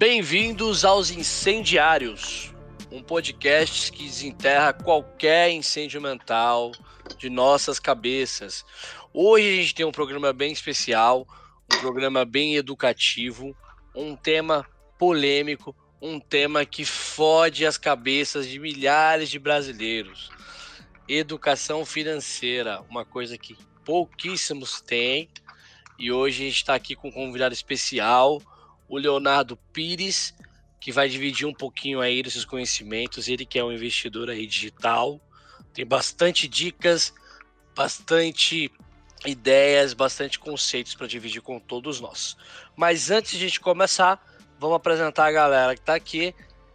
Bem-vindos aos Incendiários, um podcast que desenterra qualquer incêndio mental de nossas cabeças. Hoje a gente tem um programa bem especial, um programa bem educativo, um tema polêmico, um tema que fode as cabeças de milhares de brasileiros. Educação financeira, uma coisa que pouquíssimos têm. E hoje a gente está aqui com um convidado especial, o Leonardo Pires, que vai dividir um pouquinho aí desses conhecimentos. Ele que é um investidor aí digital, tem bastante dicas, bastante ideias, bastante conceitos para dividir com todos nós. Mas antes de a gente começar, vamos apresentar a galera que está aqui.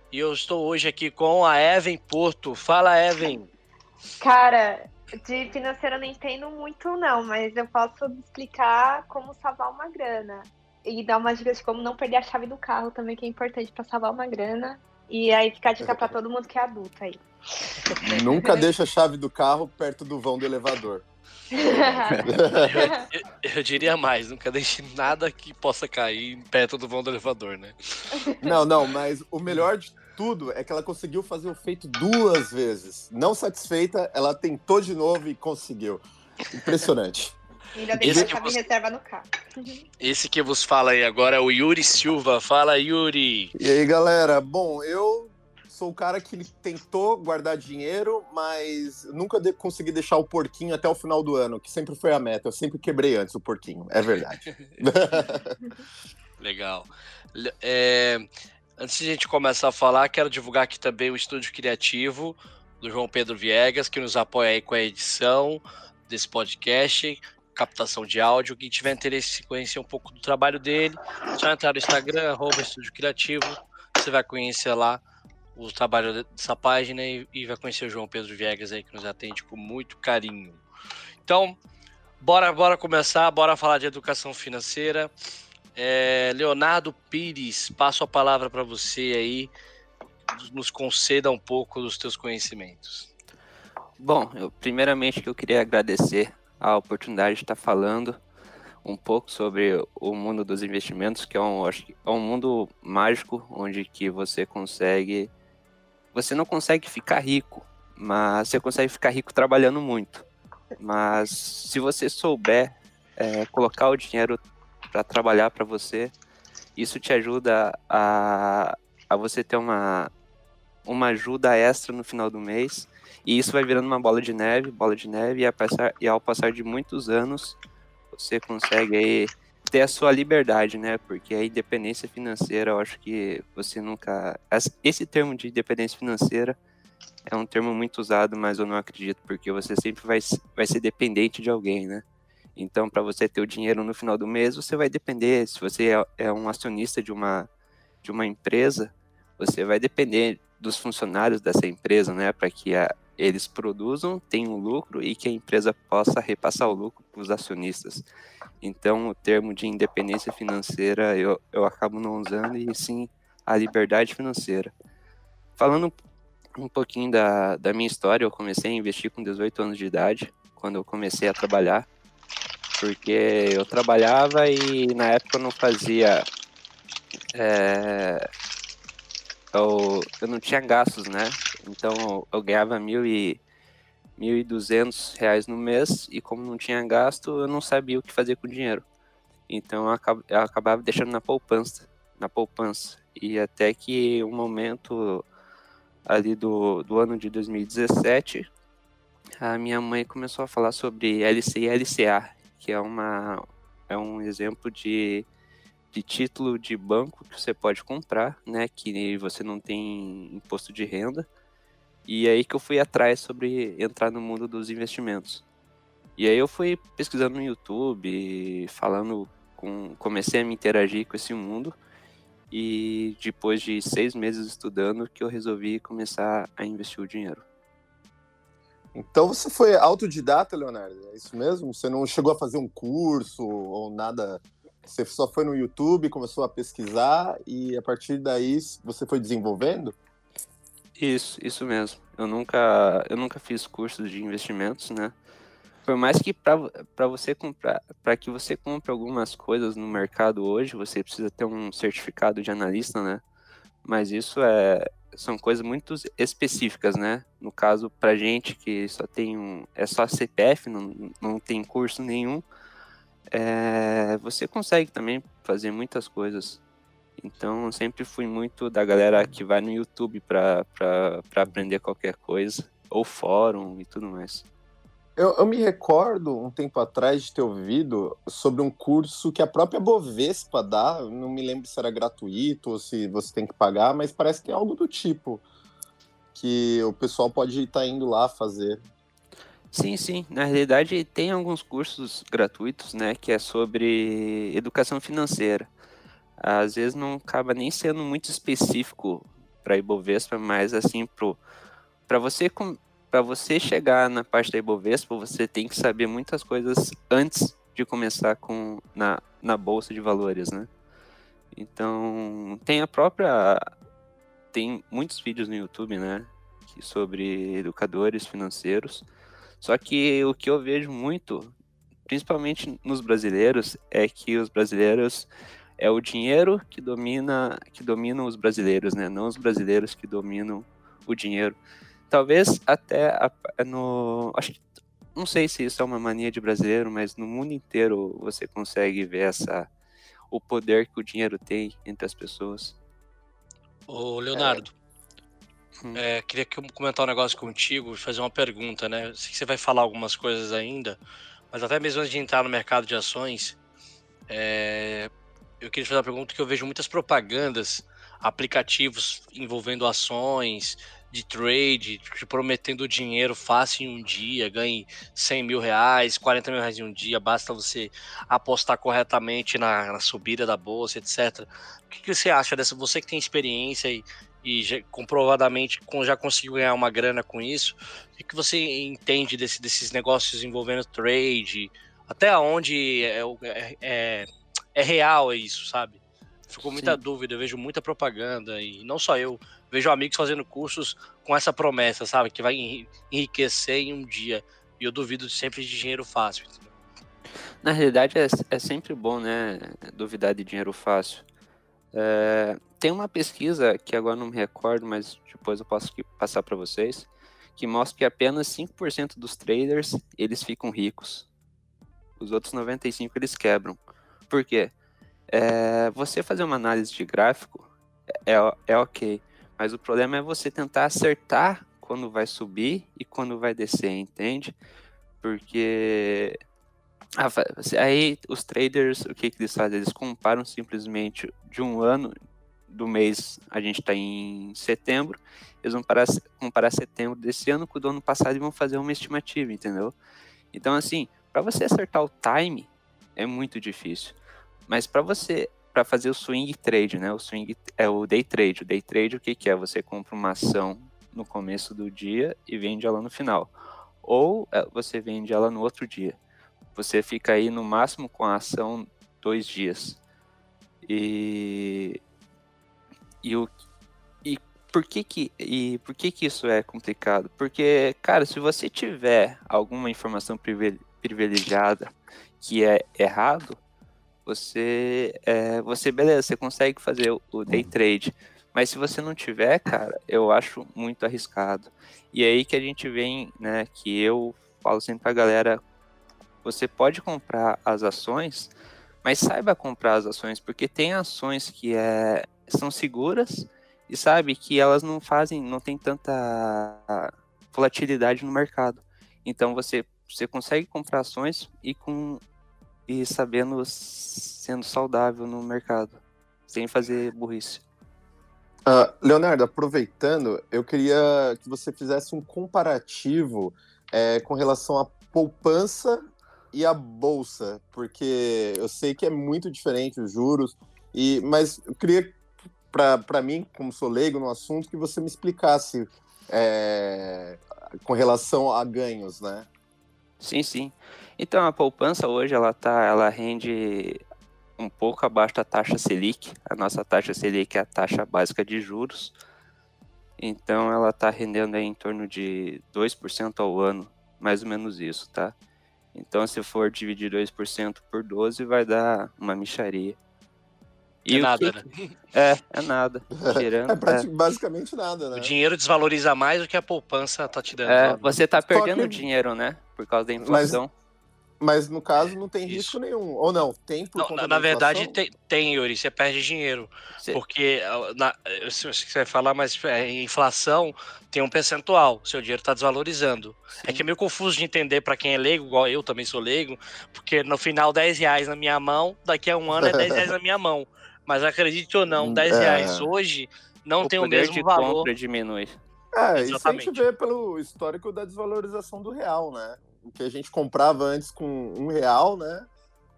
E eu estou hoje aqui com a Evan Porto. Fala, Evan. Cara, de financeiro eu não entendo muito, não, mas eu posso explicar como salvar uma grana e dar umas dicas de como não perder a chave do carro também, que é importante para salvar uma grana. E aí fica a dica para todo mundo que é adulto aí. Nunca deixa a chave do carro perto do vão do elevador. eu, eu, eu, diria mais, nunca deixe nada que possa cair perto do vão do elevador, né? Não, não, mas o melhor de tudo é que ela conseguiu fazer o feito duas vezes. Não satisfeita, ela tentou de novo e conseguiu. Impressionante. Ainda deixa a chave reserva no carro. Esse que vos fala aí agora é o Yuri Silva. Fala, Yuri. E aí, galera? Bom, eu sou o cara que tentou guardar dinheiro, mas nunca de consegui deixar o porquinho até o final do ano, que sempre foi a meta. Eu sempre quebrei antes o porquinho, é verdade. Legal. É, antes de a gente começar a falar, quero divulgar aqui também o estúdio criativo do João Pedro Viegas, que nos apoia aí com a edição desse podcast captação de áudio. Quem tiver interesse em conhecer um pouco do trabalho dele, só entrar no Instagram, arroba Estúdio Criativo. Você vai conhecer lá o trabalho dessa página e, e, vai conhecer o João Pedro Viegas aí, que nos atende com muito carinho. Então, bora, bora começar, bora falar de educação financeira. É, Leonardo Pires, passo a palavra para você aí, nos conceda um pouco dos teus conhecimentos. Bom, eu, primeiramente que eu queria agradecer a oportunidade de estar falando um pouco sobre o mundo dos investimentos, que é um, acho que é um mundo mágico, onde que você consegue... Você não consegue ficar rico, mas você consegue ficar rico trabalhando muito. Mas se você souber é, colocar o dinheiro para trabalhar para você, isso te ajuda a, a você ter uma, uma ajuda extra no final do mês e isso vai virando uma bola de neve, bola de neve, e, passar, e ao passar de muitos anos, você consegue aí ter a sua liberdade, né? Porque a independência financeira, eu acho que você nunca. Esse termo de independência financeira é um termo muito usado, mas eu não acredito, porque você sempre vai, vai ser dependente de alguém, né? Então, para você ter o dinheiro no final do mês, você vai depender. Se você é, é um acionista de uma, de uma empresa, você vai depender dos funcionários dessa empresa, né? Para que a, eles produzam, tenham lucro e que a empresa possa repassar o lucro para os acionistas. Então, o termo de independência financeira eu, eu acabo não usando, e sim a liberdade financeira. Falando um pouquinho da, da minha história, eu comecei a investir com 18 anos de idade, quando eu comecei a trabalhar, porque eu trabalhava e na época eu não fazia. É, eu, eu não tinha gastos, né? Então eu ganhava mil e mil e duzentos reais no mês e como não tinha gasto, eu não sabia o que fazer com o dinheiro. Então eu acabava deixando na poupança, na poupança. E até que um momento ali do, do ano de 2017, a minha mãe começou a falar sobre LC e LCA, que é uma é um exemplo de de título de banco que você pode comprar, né, que você não tem imposto de renda. E aí que eu fui atrás sobre entrar no mundo dos investimentos. E aí eu fui pesquisando no YouTube, falando com, comecei a me interagir com esse mundo. E depois de seis meses estudando, que eu resolvi começar a investir o dinheiro. Então você foi autodidata, Leonardo? É isso mesmo? Você não chegou a fazer um curso ou nada você só foi no YouTube, começou a pesquisar e a partir daí você foi desenvolvendo? Isso, isso mesmo. Eu nunca, eu nunca fiz cursos de investimentos, né? por mais que para você comprar, para que você compre algumas coisas no mercado hoje, você precisa ter um certificado de analista, né? Mas isso é são coisas muito específicas, né? No caso, para gente que só tem um, é só CPF, não, não tem curso nenhum, é, você consegue também fazer muitas coisas. Então, sempre fui muito da galera que vai no YouTube para aprender qualquer coisa, ou fórum e tudo mais. Eu, eu, me recordo, um tempo atrás, de ter ouvido sobre um curso que a própria Bovespa dá. Não me lembro se era gratuito ou se você tem que pagar, mas parece que é algo do tipo. Que o pessoal pode estar tá indo lá fazer. Sim, sim. Na realidade, tem alguns cursos gratuitos, né, que é sobre educação financeira. Às vezes não acaba nem sendo muito específico para Ibovespa, mas assim, para você para você chegar na parte da Ibovespa, você tem que saber muitas coisas antes de começar com na, na bolsa de valores, né? Então, tem a própria tem muitos vídeos no YouTube, né, sobre educadores financeiros. Só que o que eu vejo muito, principalmente nos brasileiros, é que os brasileiros é o dinheiro que domina que domina os brasileiros, né? Não os brasileiros que dominam o dinheiro. Talvez até a, no. Acho que. Não sei se isso é uma mania de brasileiro, mas no mundo inteiro você consegue ver essa, o poder que o dinheiro tem entre as pessoas. Ô, Leonardo. Hum. É, queria comentar um negócio contigo, fazer uma pergunta, né? Sei que você vai falar algumas coisas ainda, mas até mesmo antes de entrar no mercado de ações, é, eu queria fazer uma pergunta que eu vejo muitas propagandas, aplicativos envolvendo ações, de trade, te prometendo dinheiro fácil em um dia, ganhe 100 mil reais, 40 mil reais em um dia, basta você apostar corretamente na, na subida da bolsa, etc. O que, que, você acha dessa? Você que tem experiência e, e já, comprovadamente já conseguiu ganhar uma grana com isso, o que, você entende desse, desses negócios envolvendo trade? Até onde é, é, é, é real isso, sabe? Ficou muita Sim. dúvida, eu vejo muita propaganda e não só eu, vejo amigos fazendo cursos com essa promessa, sabe? Que vai enriquecer em um dia. E eu duvido sempre de dinheiro fácil. Na realidade, é, é, sempre bom, né? Duvidar de dinheiro fácil. É, tem uma pesquisa que agora não me recordo, mas depois eu posso passar para vocês, que mostra que apenas 5% dos traders eles ficam ricos. Os outros 95% eles quebram. Por quê? É, você fazer uma análise de gráfico é, é ok. Mas o problema é você tentar acertar quando vai subir e quando vai descer, entende? Porque aí os traders, o que, que eles fazem? Eles comparam simplesmente de um ano, do mês, a gente está em setembro, eles vão parar, comparar setembro desse ano com o do ano passado e vão fazer uma estimativa, entendeu? Então, assim, para você acertar o time, é muito difícil. Mas para você para fazer o swing trade, né? O swing é o day trade. O day trade o que, que é? Você compra uma ação no começo do dia e vende ela no final. Ou é, você vende ela no outro dia. Você fica aí no máximo com a ação dois dias. E, e, o, e por que que e por que que isso é complicado? Porque, cara, se você tiver alguma informação privilegiada que é errado, você, é, você beleza, você consegue fazer o day trade. Mas se você não tiver, cara, eu acho muito arriscado. E aí que a gente vem, né, que eu falo sempre pra galera, você pode comprar as ações, mas saiba comprar as ações, porque tem ações que é, são seguras e sabe que elas não fazem, não tem tanta volatilidade no mercado. Então você, você consegue comprar ações e com e sabendo sendo saudável no mercado, sem fazer burrice. Uh, Leonardo, aproveitando, eu queria que você fizesse um comparativo é, com relação à poupança e à bolsa, porque eu sei que é muito diferente os juros, e, mas eu queria, para mim, como sou leigo no assunto, que você me explicasse é, com relação a ganhos, né? Sim, sim. Então a poupança hoje ela tá, ela rende um pouco abaixo da taxa Selic. A nossa taxa Selic é a taxa básica de juros. Então ela está rendendo em torno de 2% ao ano, mais ou menos isso, tá? Então, se for dividir 2% por 12, vai dar uma micharia. E é nada, que... né? É, é nada. Tirando, é, é, basicamente nada, né? O dinheiro desvaloriza mais do que a poupança tá te dando. É, você tá perdendo que... dinheiro, né? Por causa da inflação. Mas... Mas no caso não tem risco nenhum. Ou não, tem por não, conta Na, na verdade tem, tem, Yuri, você perde dinheiro. Sim. Porque na, se você vai falar, mas é, inflação tem um percentual, seu dinheiro está desvalorizando. Sim. É que é meio confuso de entender para quem é leigo, igual eu também sou leigo, porque no final 10 reais na minha mão, daqui a um ano é 10 reais na minha mão. Mas acredite ou não, 10 hum, é. reais hoje não o tem o mesmo de valor. Compra diminui. É, Exatamente. isso a gente vê pelo histórico da desvalorização do real, né? O que a gente comprava antes com um real, né?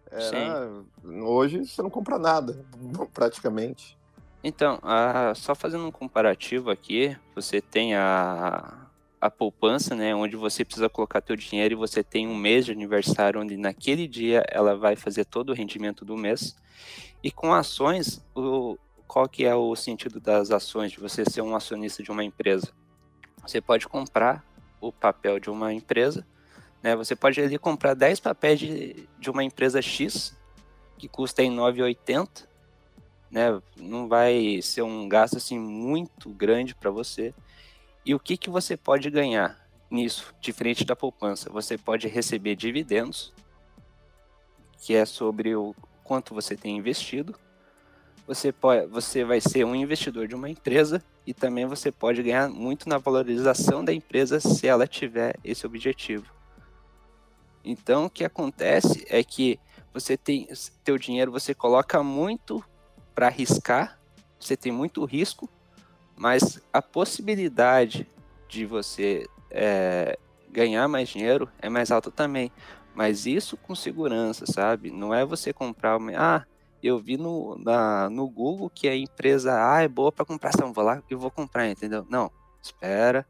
Era... Hoje você não compra nada, praticamente. Então, a... só fazendo um comparativo aqui, você tem a, a poupança, né, onde você precisa colocar teu dinheiro e você tem um mês de aniversário, onde naquele dia ela vai fazer todo o rendimento do mês. E com ações, o, qual que é o sentido das ações, de você ser um acionista de uma empresa? Você pode comprar o papel de uma empresa né? Você pode ali comprar 10 papéis de, de uma empresa X, que custa em 9,80, né? Não vai ser um gasto assim muito grande para você. E o que, que você pode ganhar nisso, diferente da poupança? Você pode receber dividendos, que é sobre o quanto você tem investido. Você, pode, você vai ser um investidor de uma empresa e também você pode ganhar muito na valorização da empresa se ela tiver esse objetivo. Então, o que acontece é que você tem teu dinheiro, você coloca muito para arriscar, você tem muito risco, mas a possibilidade de você é, ganhar mais dinheiro é mais alta também. Mas isso com segurança, sabe? Não é você comprar uma. Ah, eu vi no, na, no Google que a empresa A é boa para comprar ação, vou lá e vou comprar, entendeu? Não, espera.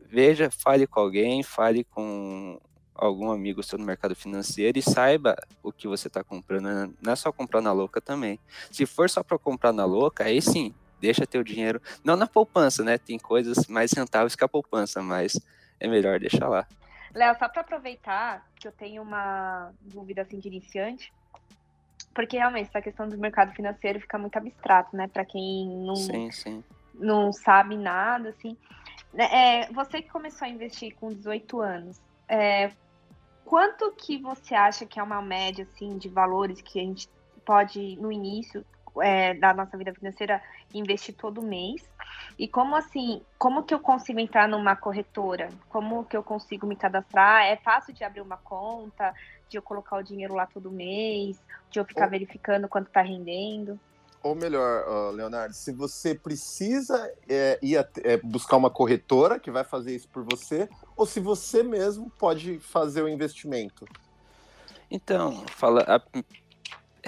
Veja, fale com alguém, fale com algum amigo seu no mercado financeiro e saiba o que você está comprando. Né? Não é só comprar na louca também. Se for só para comprar na louca, aí sim, deixa teu dinheiro. Não na poupança, né? Tem coisas mais rentáveis que a poupança, mas é melhor deixar lá. Léo, só para aproveitar que eu tenho uma dúvida assim de iniciante, porque realmente essa questão do mercado financeiro fica muito abstrato, né? Para quem não, sim, sim. não sabe nada, assim. É, você que começou a investir com 18 anos, é, quanto que você acha que é uma média assim de valores que a gente pode no início é, da nossa vida financeira investir todo mês? E como assim como que eu consigo entrar numa corretora? Como que eu consigo me cadastrar? É fácil de abrir uma conta de eu colocar o dinheiro lá todo mês de eu ficar verificando quanto está rendendo ou melhor, Leonardo, se você precisa é, ir é, buscar uma corretora que vai fazer isso por você, ou se você mesmo pode fazer o investimento. Então, fala, a,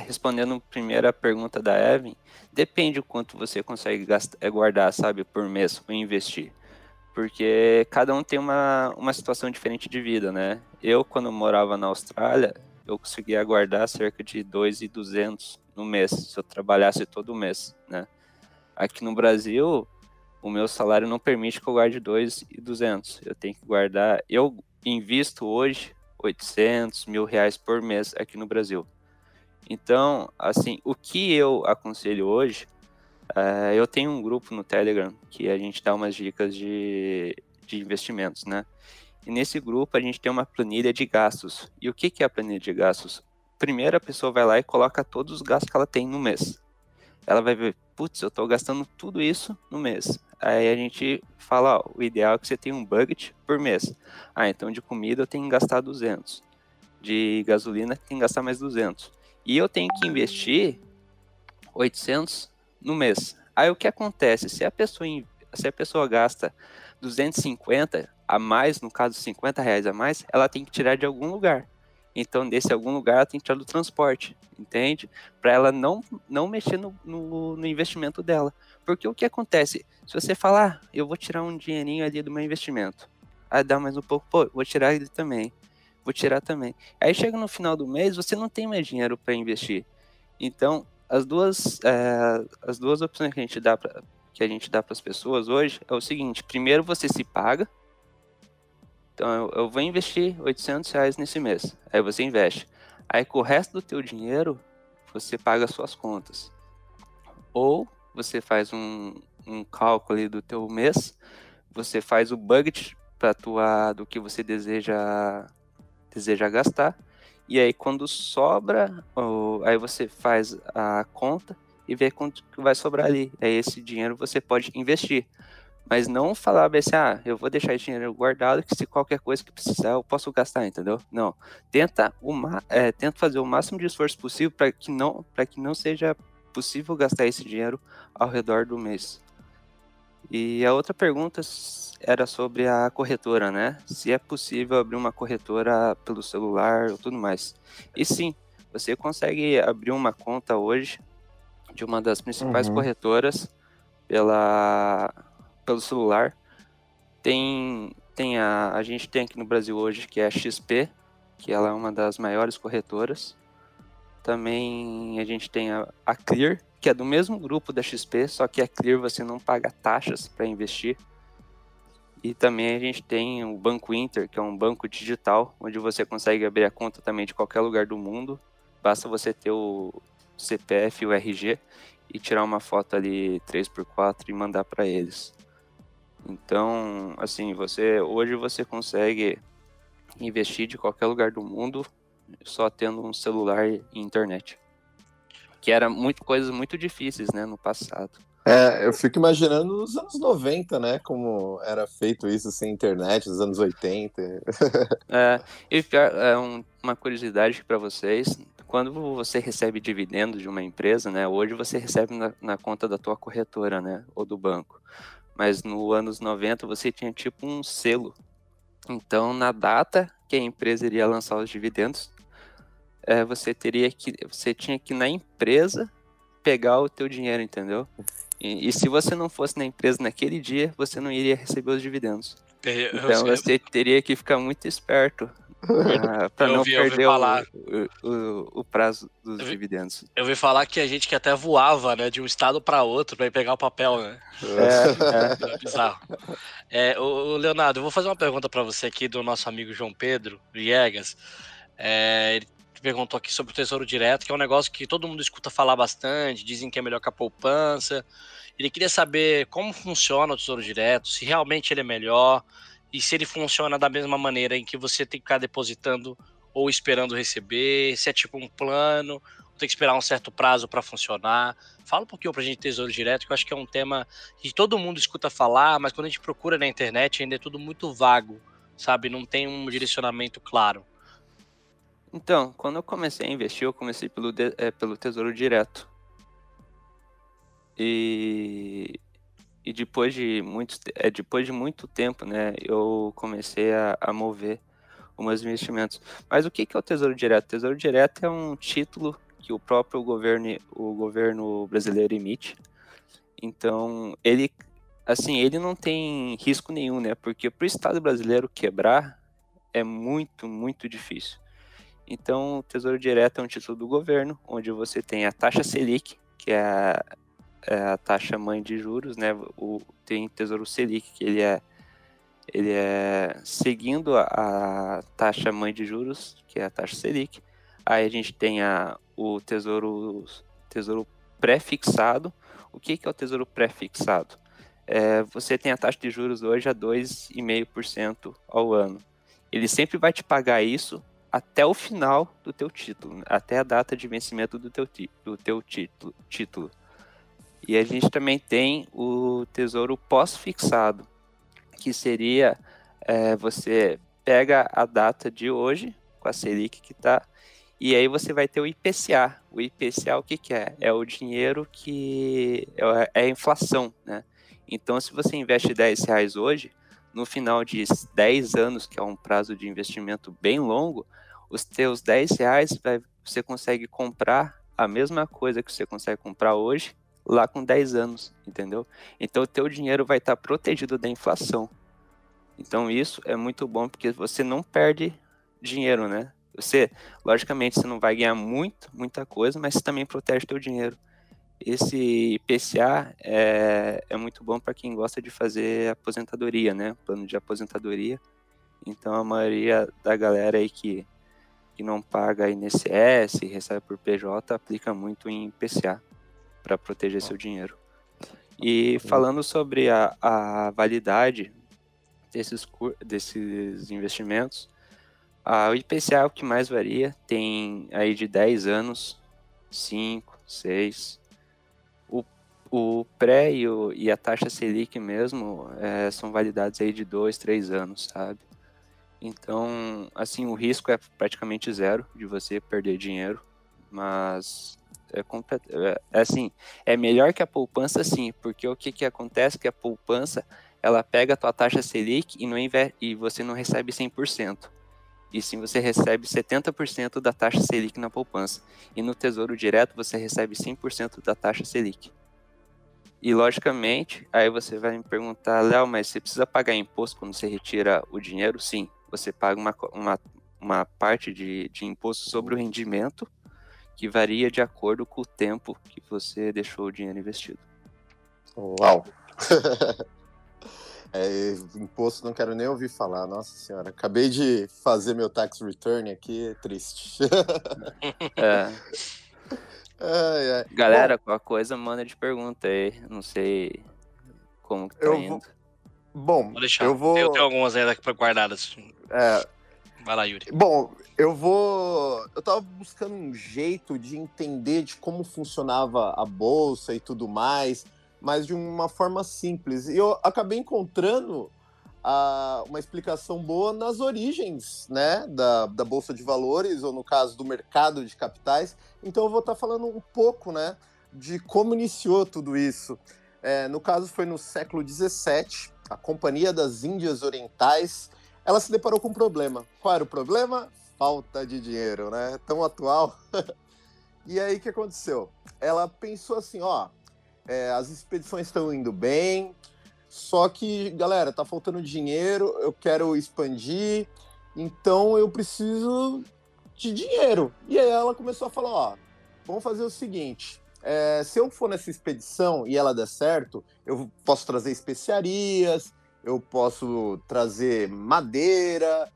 respondendo primeiro a pergunta da Evan, depende o quanto você consegue gastar, é, guardar, sabe, por mês ou investir. Porque cada um tem uma, uma situação diferente de vida, né? Eu, quando morava na Austrália, eu conseguia guardar cerca de 2,200 no mês, se eu trabalhasse todo mês, né? Aqui no Brasil, o meu salário não permite que eu guarde 2,200. Eu tenho que guardar, eu invisto hoje 800 mil reais por mês aqui no Brasil. Então, assim, o que eu aconselho hoje, é, eu tenho um grupo no Telegram que a gente dá umas dicas de, de investimentos, né? E nesse grupo a gente tem uma planilha de gastos. E o que, que é a planilha de gastos? Primeiro a pessoa vai lá e coloca todos os gastos que ela tem no mês. Ela vai ver, putz, eu estou gastando tudo isso no mês. Aí a gente fala, ó, o ideal é que você tenha um budget por mês. Ah, então de comida eu tenho que gastar 200. De gasolina tem que gastar mais 200. E eu tenho que investir 800 no mês. Aí o que acontece? Se a pessoa, se a pessoa gasta 250 a mais, no caso 50 reais a mais, ela tem que tirar de algum lugar. Então, desse algum lugar, ela tem que tirar do transporte, entende? Para ela não, não mexer no, no, no, investimento dela. Porque o que acontece? Se você falar, ah, eu vou tirar um dinheirinho ali do meu investimento, aí dá mais um pouco, pô, vou tirar ele também, vou tirar também. Aí chega no final do mês, você não tem mais dinheiro para investir. Então, as duas, é, as duas opções que a gente dá para que a gente dá para as pessoas hoje é o seguinte: primeiro você se paga, Então, eu, eu vou investir 800 reais nesse mês. Aí você investe. Aí com o resto do teu dinheiro, você paga suas contas. Ou você faz um, um cálculo do teu mês, você faz o budget para tua do que você deseja deseja gastar. E aí quando sobra, ou, aí você faz a conta e vê quanto vai sobrar ali. Aí esse dinheiro você pode investir. Mas não falar assim, ah, eu vou deixar esse dinheiro guardado que se qualquer coisa que precisar eu posso gastar, entendeu? Não. Tenta, uma, é, tenta fazer o máximo de esforço possível para que, não, que não seja possível gastar esse dinheiro ao redor do mês. E a outra pergunta era sobre a corretora, né? Se é possível abrir uma corretora pelo celular ou tudo mais. E sim, você consegue abrir uma conta hoje de uma das principais uhum. corretoras pela pelo celular. Tem, tem a, a gente tem aqui no Brasil hoje que é a XP, que ela é uma das maiores corretoras. Também a gente tem a, a Clear, que é do mesmo grupo da XP, só que a Clear você não paga taxas para investir. E também a gente tem o Banco Inter, que é um banco digital, onde você consegue abrir a conta também de qualquer lugar do mundo. Basta você ter o CPF e o RG e tirar uma foto ali 3x4 e mandar para eles. Então, assim, você hoje você consegue investir de qualquer lugar do mundo só tendo um celular e internet. Que era muito coisas muito difíceis, né, no passado. É, eu fico imaginando nos anos 90, né? Como era feito isso sem internet, nos anos 80. é, e é um, uma curiosidade para vocês. Quando você recebe dividendos de uma empresa, né? Hoje você recebe na, na conta da tua corretora, né? Ou do banco mas no anos 90 você tinha tipo um selo. Então, na data que a empresa iria lançar os dividendos, é, você teria que, você tinha que na empresa pegar o teu dinheiro, entendeu? E, e, se você não fosse na empresa naquele dia, você não iria receber os dividendos. Então você teria que ficar muito esperto ah, para não vi, perder o, o, o, prazo dos eu vi, dividendos. Eu ouvi falar que a gente que até voava, né, de um estado para outro para ir pegar o papel, né? É, é. é bizarro. É, o Leonardo, eu vou fazer uma pergunta para você aqui do nosso amigo João Pedro Viegas. É, ele perguntou aqui sobre o Tesouro Direto, que é um negócio que todo mundo escuta falar bastante, dizem que é melhor que a poupança. Ele queria saber como funciona o Tesouro Direto, se realmente ele é melhor, e se ele funciona da mesma maneira em que você tem que ficar depositando ou esperando receber, se é tipo um plano, tem que esperar um certo prazo para funcionar. Fala um pouquinho para a gente Tesouro Direto, que eu acho que é um tema que todo mundo escuta falar, mas quando a gente procura na internet ainda é tudo muito vago, sabe? Não tem um direcionamento claro. Então, quando eu comecei a investir, eu comecei pelo, é, pelo Tesouro Direto. E e depois de muito, é, depois de muito tempo, né, eu comecei a, a mover os meus investimentos. Mas o que, que é o Tesouro Direto? O Tesouro Direto é um título que o próprio governo, o governo brasileiro emite. Então, ele, assim, ele não tem risco nenhum, né? Porque para o Estado brasileiro quebrar é muito, muito difícil. Então, o Tesouro Direto é um título do governo, onde você tem a taxa Selic, que é a, é a taxa mãe de juros, né? O, tem Tesouro Selic, que ele é, ele é seguindo a, a taxa mãe de juros, que é a taxa Selic. Aí a gente tem a, o Tesouro, tesouro pré-fixado. O que, que é o Tesouro pré-fixado? É, você tem a taxa de juros hoje a 2,5% ao ano. Ele sempre vai te pagar isso até o final do teu título, até a data de vencimento do teu, do teu título. título. E a gente também tem o tesouro pós-fixado, que seria é, você pega a data de hoje, com a Selic que está, e aí você vai ter o IPCA. O IPCA o que, que é? É o dinheiro que é, é a inflação, né? Então, se você investe 10 reais hoje, no final de 10 anos, que é um prazo de investimento bem longo, os teus 10 reais vai, você consegue comprar a mesma coisa que você consegue comprar hoje lá com 10 anos, entendeu? Então o teu dinheiro vai estar protegido da inflação. Então isso é muito bom porque você não perde dinheiro, né? Você, logicamente, você não vai ganhar muito, muita coisa, mas também protege teu dinheiro. Esse IPCA é, é muito bom para quem gosta de fazer aposentadoria, né? Plano de aposentadoria. Então a maioria da galera aí que, que não paga INSS, recebe por PJ, aplica muito em PCA para proteger seu dinheiro. E falando sobre a, a validade desses, desses investimentos, a IPCA é o que mais varia, tem aí de 10 anos, 5, 6. O, o pré e, o, e a taxa Selic mesmo é, são validados aí de 2, 3 anos, sabe? Então, assim, o risco é praticamente zero de você perder dinheiro, mas é, é, é, assim, é melhor que a poupança sim, porque o que, que acontece que a poupança, ela pega a tua taxa Selic e, não e você não recebe 100%. E sim você recebe 70% da taxa Selic na poupança. E no Tesouro Direto você recebe 100% da taxa Selic. E logicamente, aí você vai me perguntar, Léo, mas você precisa pagar imposto quando você retira o dinheiro? Sim, você paga uma, uma, uma parte de, de imposto sobre o rendimento que varia de acordo com o tempo que você deixou o dinheiro investido. Uau! é, imposto não quero nem ouvir falar, nossa senhora. Acabei de fazer meu tax return aqui, é triste. é. Ai, ai. Galera, Bom, qualquer coisa manda de pergunta aí. Não sei como que tá eu indo. Vou... Bom, vou deixar. eu vou. Eu tenho algumas ainda aqui guardadas. É. Vai lá, Yuri. Bom, eu vou. Eu tava buscando um jeito de entender de como funcionava a bolsa e tudo mais, mas de uma forma simples. E eu acabei encontrando uh, uma explicação boa nas origens, né, da, da bolsa de valores ou no caso do mercado de capitais. Então eu vou estar tá falando um pouco, né, de como iniciou tudo isso. É, no caso foi no século 17, a Companhia das Índias Orientais ela se deparou com um problema. Qual era o problema? Falta de dinheiro, né? Tão atual. e aí o que aconteceu? Ela pensou assim, ó, é, as expedições estão indo bem, só que, galera, tá faltando dinheiro, eu quero expandir, então eu preciso de dinheiro. E aí ela começou a falar, ó, vamos fazer o seguinte, é, se eu for nessa expedição e ela der certo, eu posso trazer especiarias, eu posso trazer madeira,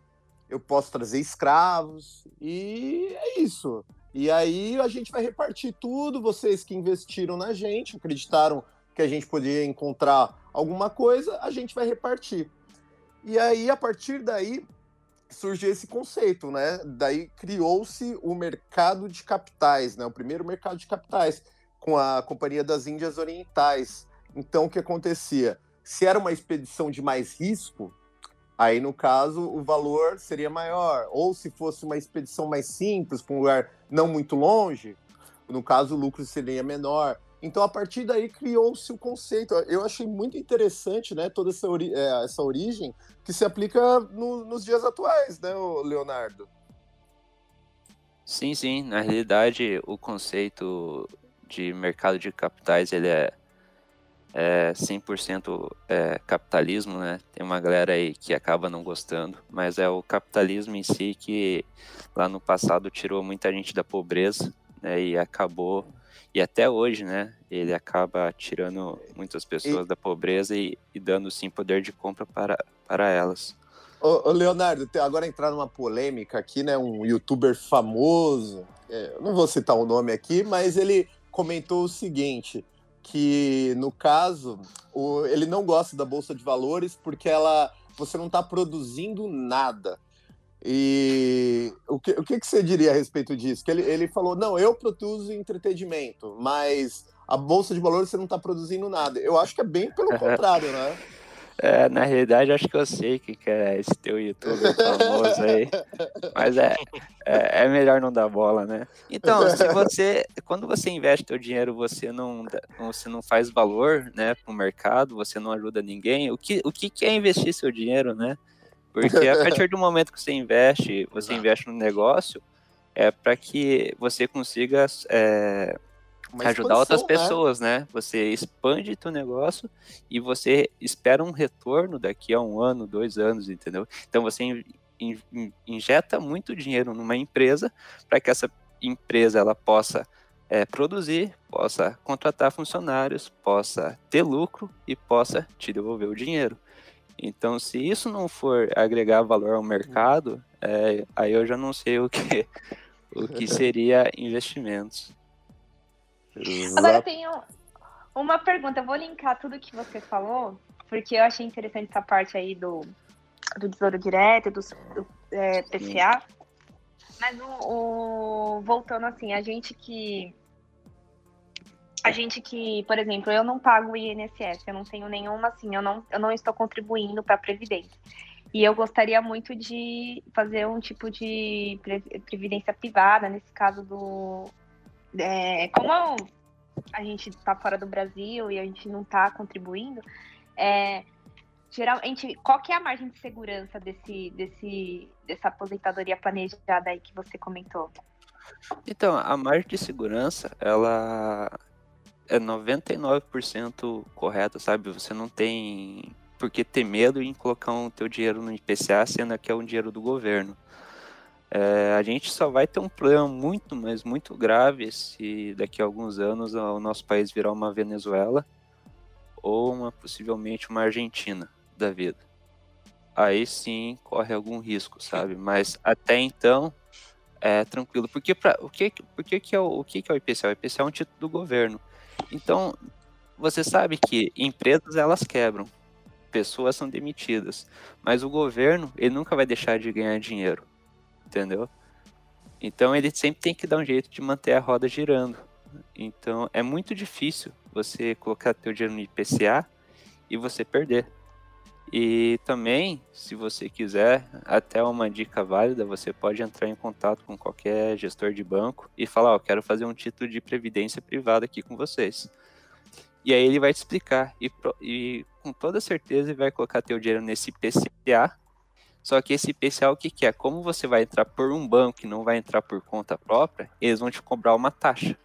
eu posso trazer escravos, e é isso. E aí a gente vai repartir tudo, vocês que investiram na gente, acreditaram que a gente poderia encontrar alguma coisa, a gente vai repartir. E aí, a partir daí, surgiu esse conceito, né? Daí criou-se o mercado de capitais, né? O primeiro mercado de capitais, com a Companhia das Índias Orientais. Então, o que acontecia? Se era uma expedição de mais risco, aí no caso o valor seria maior. Ou se fosse uma expedição mais simples, para um lugar não muito longe, no caso o lucro seria menor. Então, a partir daí, criou-se o conceito. Eu achei muito interessante né, toda essa, ori é, essa origem que se aplica no, nos dias atuais, né, Leonardo? Sim, sim. Na realidade, o conceito de mercado de capitais ele é é 100% é, capitalismo, né? Tem uma galera aí que acaba não gostando, mas é o capitalismo em si que lá no passado tirou muita gente da pobreza, né? E acabou e até hoje, né? Ele acaba tirando muitas pessoas e... da pobreza e, e, dando sim poder de compra para, para elas. Ô, ô Leonardo, agora entrar numa polêmica aqui, né? Um youtuber famoso, é, não vou citar o nome aqui, mas ele comentou o seguinte: que no caso o, ele não gosta da bolsa de valores porque ela você não está produzindo nada. E o que, o que, que você diria a respeito disso? Que ele, ele falou: não, eu produzo entretenimento, mas a bolsa de valores você não está produzindo nada. Eu acho que é bem pelo contrário, né? É, na realidade, acho que eu sei que, que é esse teu youtuber famoso aí. Mas é, é, é, melhor não dar bola, né? Então, se você. Quando você investe teu dinheiro, você não, você não faz valor né, para o mercado, você não ajuda ninguém. O que, o que é investir seu dinheiro, né? Porque a partir do momento que você investe, você investe no negócio, é para que você consiga é, ajudar outras né? pessoas, né? né? Você expande teu negócio e você espera um retorno daqui a um ano, dois anos, entendeu? Então você in, in, injeta muito dinheiro numa empresa para que essa empresa ela possa é, produzir, possa contratar funcionários, possa ter lucro e possa te devolver o dinheiro. Então, se isso não for agregar valor ao mercado, é, aí eu já não sei o que, o que seria investimentos. Agora eu tenho uma pergunta, eu vou linkar tudo que você falou, porque eu achei interessante essa parte aí do, do Tesouro Direto, do, do é, PCA. Mas o, o, voltando assim, a gente que a gente que, por exemplo, eu não pago o INSS, eu não tenho nenhuma, assim, eu não, eu não estou contribuindo para a Previdência. E eu gostaria muito de fazer um tipo de previdência privada, nesse caso do. É, como a gente está fora do Brasil e a gente não está contribuindo, é, geralmente, qual que é a margem de segurança desse, desse, dessa aposentadoria planejada aí que você comentou? Então, a margem de segurança, ela é 99% correta, sabe? Você não tem por que ter medo em colocar o teu dinheiro no IPCA, sendo que é um dinheiro do governo. É, a gente só vai ter um problema muito, mas muito grave se daqui a alguns anos o nosso país virar uma Venezuela ou uma, possivelmente uma Argentina da vida. Aí sim corre algum risco, sabe? Mas até então é tranquilo. Porque, pra, o, que, por que, é o, o que, é o IPCA? O é um título do governo. Então, você sabe que empresas elas quebram, pessoas são demitidas, mas o governo ele nunca vai deixar de ganhar dinheiro, entendeu? Então ele sempre tem que dar um jeito de manter a roda girando. Então é muito difícil você colocar teu dinheiro no IPCA e você perder. E também, se você quiser, até uma dica válida, você pode entrar em contato com qualquer gestor de banco e falar, ó, oh, quero fazer um título de previdência privada aqui com vocês. E aí ele vai te explicar e, e com toda certeza ele vai colocar teu dinheiro nesse PCA. Só que esse PCA o que, que é? Como você vai entrar por um banco e não vai entrar por conta própria, eles vão te cobrar uma taxa.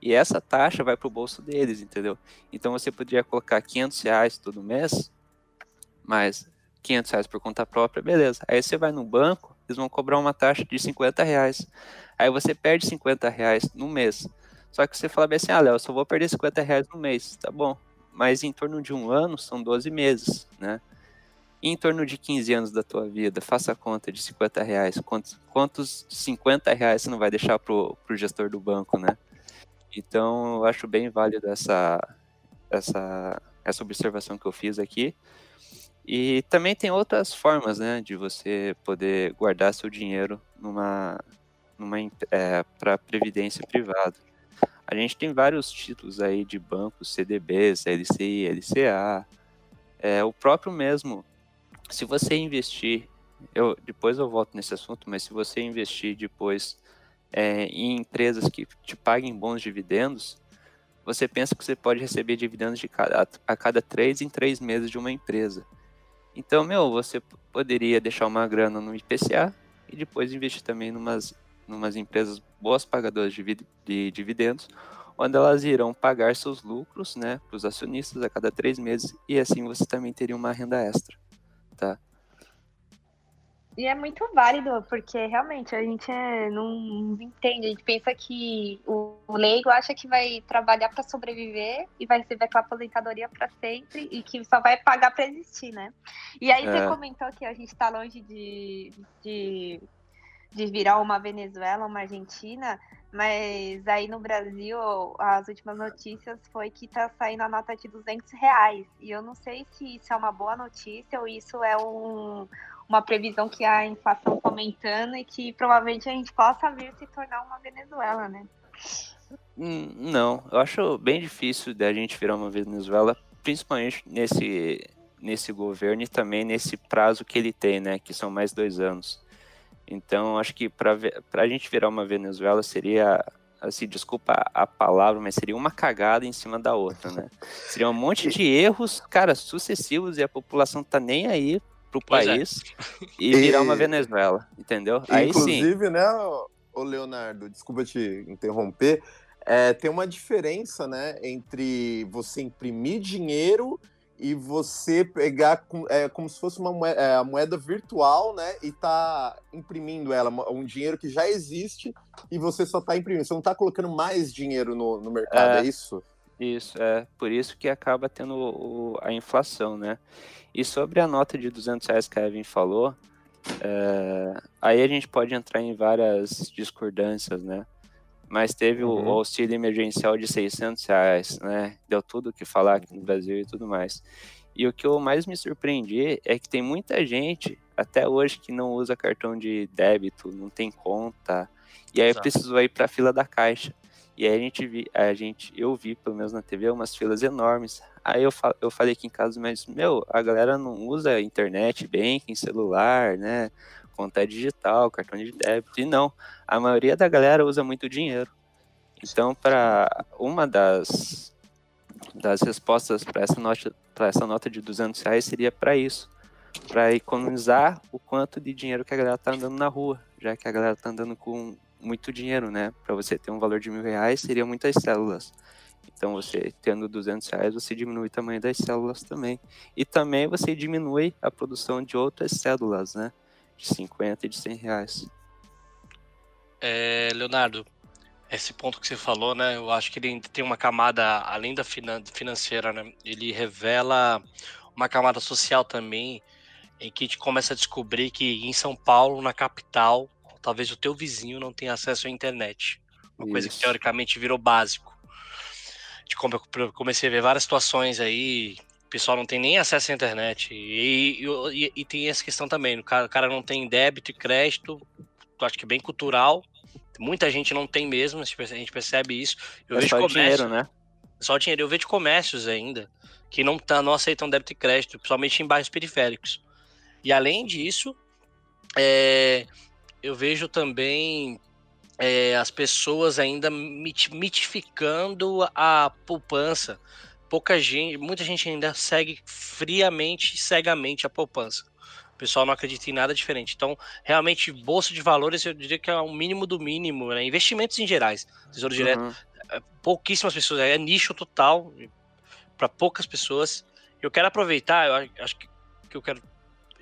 E essa taxa vai para o bolso deles, entendeu? Então você poderia colocar 500 reais todo mês mais 500 reais por conta própria, beleza. Aí você vai no banco, eles vão cobrar uma taxa de 50 reais. Aí você perde 50 reais no mês. Só que você fala bem assim, ah, Léo, só vou perder 50 reais no mês, tá bom. Mas em torno de um ano são 12 meses, né? Em torno de 15 anos da tua vida, faça a conta de 50 reais. Quantos, quantos 50 reais você não vai deixar pro, pro gestor do banco, né? Então, eu acho bem válido essa, essa, essa observação que eu fiz aqui. E também tem outras formas, né, de você poder guardar seu dinheiro numa, numa é, para previdência privada. A gente tem vários títulos aí de bancos, CDBs, LCI, LCA. É, o próprio mesmo, se você investir, eu depois eu volto nesse assunto, mas se você investir depois é, em empresas que te paguem bons dividendos, você pensa que você pode receber dividendos de cada, a cada três em três meses de uma empresa. Então, meu, você poderia deixar uma grana no IPCA e depois investir também numas, numas empresas boas pagadoras de, de dividendos, onde elas irão pagar seus lucros, né, para os acionistas a cada três meses e assim você também teria uma renda extra, tá? E é muito válido, porque realmente a gente é, não entende, a gente pensa que o leigo acha que vai trabalhar para sobreviver e vai receber aquela aposentadoria para sempre e que só vai pagar para existir, né? E aí é. você comentou que a gente está longe de, de, de virar uma Venezuela, uma Argentina, mas aí no Brasil, as últimas notícias foi que tá saindo a nota de 200 reais. E eu não sei se isso é uma boa notícia ou isso é um, uma previsão que a inflação tá aumentando e que provavelmente a gente possa vir se tornar uma Venezuela, né? Hum, não, eu acho bem difícil da gente virar uma Venezuela, principalmente nesse, nesse governo e também nesse prazo que ele tem, né? Que são mais dois anos. Então, acho que para a gente virar uma Venezuela seria, assim, desculpa a palavra, mas seria uma cagada em cima da outra, né? Seria um monte de erros, cara, sucessivos e a população tá nem aí pro pois é. país é. e virar uma Venezuela, entendeu? Aí Inclusive, sim. né, o Leonardo, desculpa te interromper, é, tem uma diferença, né, entre você imprimir dinheiro e você pegar é, como se fosse uma moeda, é, moeda, virtual, né? E tá imprimindo ela, um dinheiro que já existe e você só tá imprimindo. Você não tá colocando mais dinheiro no, no mercado, é, é isso? Isso, é por isso que acaba tendo o, a inflação, né? E sobre a nota de 200 reais que a Evan falou, é, aí a gente pode entrar em várias discordâncias, né? Mas teve uhum. o, auxílio emergencial de 600 reais, né? Deu tudo o que falar aqui no Brasil e tudo mais. E o que eu mais me surpreendi é que tem muita gente até hoje que não usa cartão de débito, não tem conta, e aí Exato. precisou ir para a fila da caixa. E aí a gente vi, a gente, eu vi, pelo menos na TV, umas filas enormes. Aí eu, eu falei aqui em casa, mas, meu, a galera não usa internet, banking, celular, né? Conta digital, cartão de débito. E não, a maioria da galera usa muito dinheiro. Então, para uma das, das respostas para essa, nota, essa nota de 200 reais seria para isso. Para economizar o quanto de dinheiro que a galera tá andando na rua, já que a galera tá andando com muito dinheiro, né? Para você ter um valor de mil reais, seria muitas células. Então, você tendo 200 reais, você diminui o tamanho das células também. E também você diminui a produção de outras células, né? De 50 e de 100 reais. É, Leonardo, esse ponto que você falou, né? Eu acho que ele tem uma camada, além da financeira, né? Ele revela uma camada social também, em que a gente começa a descobrir que em São Paulo, na capital, talvez o teu vizinho não tenha acesso à internet. Uma Isso. coisa que teoricamente virou básico. De como eu comecei a ver várias situações aí, pessoal não tem nem acesso à internet. E, e, e tem essa questão também, o cara, o cara não tem débito e crédito, acho que bem cultural. Muita gente não tem mesmo, a gente percebe isso. Eu é vejo só comércio, dinheiro, né? Só dinheiro. Eu vejo comércios ainda que não, tá, não aceitam débito e crédito, principalmente em bairros periféricos. E além disso, é, eu vejo também é, as pessoas ainda mitificando a poupança. Pouca gente, muita gente ainda segue friamente, cegamente a poupança. O pessoal não acredita em nada diferente. Então, realmente, bolsa de valores, eu diria que é o mínimo do mínimo. Né? Investimentos em gerais, tesouro direto, uhum. É, pouquíssimas pessoas, é nicho total para poucas pessoas. Eu quero aproveitar, eu acho que, que eu quero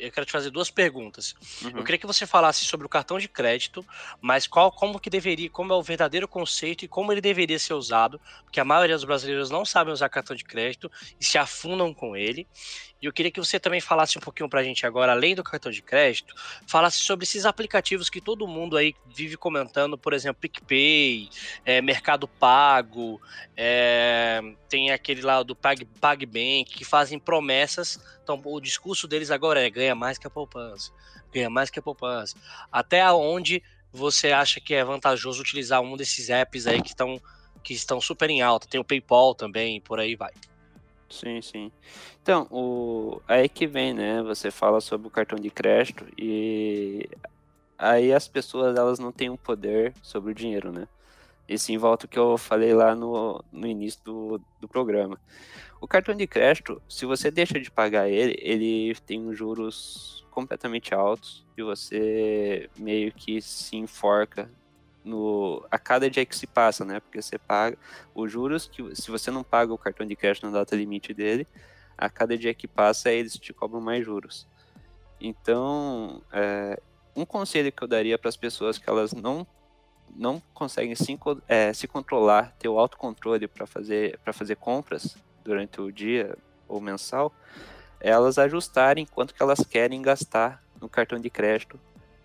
eu quero te fazer duas perguntas. Uhum. Eu queria que você falasse sobre o cartão de crédito, mas qual, como que deveria, como é o verdadeiro conceito e como ele deveria ser usado, porque a maioria dos brasileiros não sabem usar cartão de crédito e se afundam com ele. E eu queria que você também falasse um pouquinho para a gente agora, além do cartão de crédito, falasse sobre esses aplicativos que todo mundo aí vive comentando, por exemplo, PicPay, é, Mercado Pago, é, tem aquele lá do Pag, PagBank, que fazem promessas. Então, o discurso deles agora é ganha mais que a poupança, ganha mais que a poupança. Até onde você acha que é vantajoso utilizar um desses apps aí que estão que estão super em alta? Tem o PayPal também, por aí vai. Sim, sim. Então, o... aí que vem, né? Você fala sobre o cartão de crédito e aí as pessoas elas não têm um poder sobre o dinheiro, né? E sim, volta que eu falei lá no, no início do, do programa. O cartão de crédito, se você deixa de pagar ele, ele tem juros completamente altos e você meio que se enforca no, a cada dia que se passa, né? Porque você paga os juros que se você não paga o cartão de crédito na data limite dele, a cada dia que passa eles te cobram mais juros. Então, é, um conselho que eu daria para as pessoas que elas não não conseguem se, é, se controlar, ter o autocontrole para fazer para fazer compras durante o dia ou mensal, é elas ajustarem quanto que elas querem gastar no cartão de crédito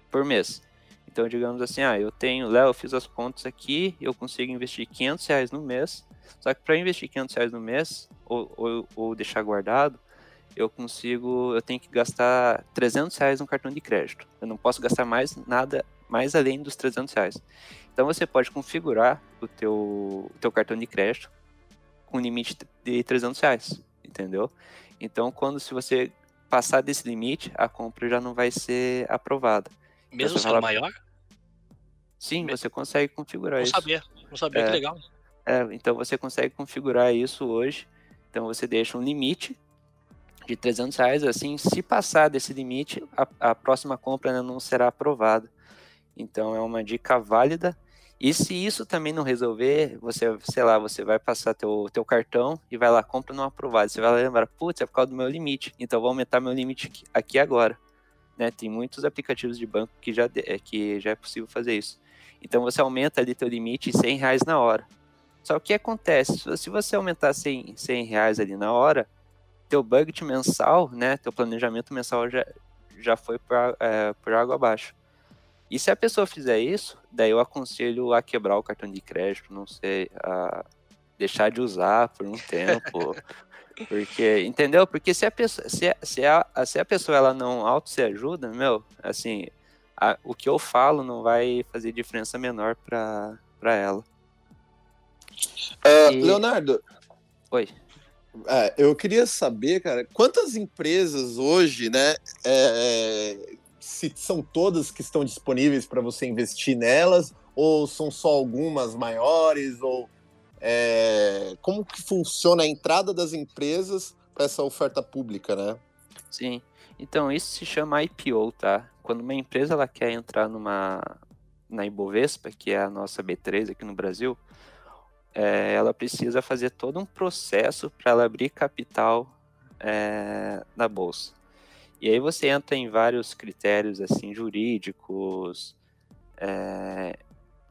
por mês. Então, digamos assim, ah, eu tenho, Léo, eu fiz as contas aqui, eu consigo investir 500 reais no mês, só que para investir 500 reais no mês, ou, ou, ou, deixar guardado, eu consigo, eu tenho que gastar 300 reais no cartão de crédito. Eu não posso gastar mais nada, mais além dos 300 reais. Então, você pode configurar o teu, o teu cartão de crédito com limite de 300 reais, entendeu? Então, quando se você passar desse limite, a compra já não vai ser aprovada. Mesmo sendo maior? Sim, você consegue configurar não isso. Não sabia, não sabia, é, que legal. É, então você consegue configurar isso hoje. Então você deixa um limite de 300 reais, assim, se passar desse limite, a, a próxima compra ainda não será aprovada. Então é uma dica válida. E se isso também não resolver, você, sei lá, você vai passar teu, teu cartão e vai lá, compra não aprovado. Você vai lembrar, putz, é por causa do meu limite. Então vou aumentar meu limite aqui, aqui agora. Né? Tem muitos aplicativos de banco que já, é, que já é possível fazer isso. Então você aumenta ali teu limite em 100 reais na hora. Só que o que acontece? Se você aumentar 100, 100 reais ali na hora, teu budget mensal, né, teu planejamento mensal já, já foi por, é, por água abaixo. E se a pessoa fizer isso, daí eu aconselho a quebrar o cartão de crédito, não sei, a deixar de usar por um tempo. porque, entendeu? Porque se a pessoa, se a, se a, se a pessoa ela não auto se ajuda, meu, assim, a, o que eu falo não vai fazer diferença menor para ela. Uh, e... Leonardo. Oi. É, eu queria saber, cara, quantas empresas hoje, né, é, se são todas que estão disponíveis para você investir nelas, ou são só algumas maiores, ou é, como que funciona a entrada das empresas para essa oferta pública, né? Sim, então isso se chama IPO, tá? Quando uma empresa ela quer entrar numa na Ibovespa, que é a nossa B3 aqui no Brasil, é, ela precisa fazer todo um processo para ela abrir capital é, na bolsa. E aí você entra em vários critérios assim jurídicos, é,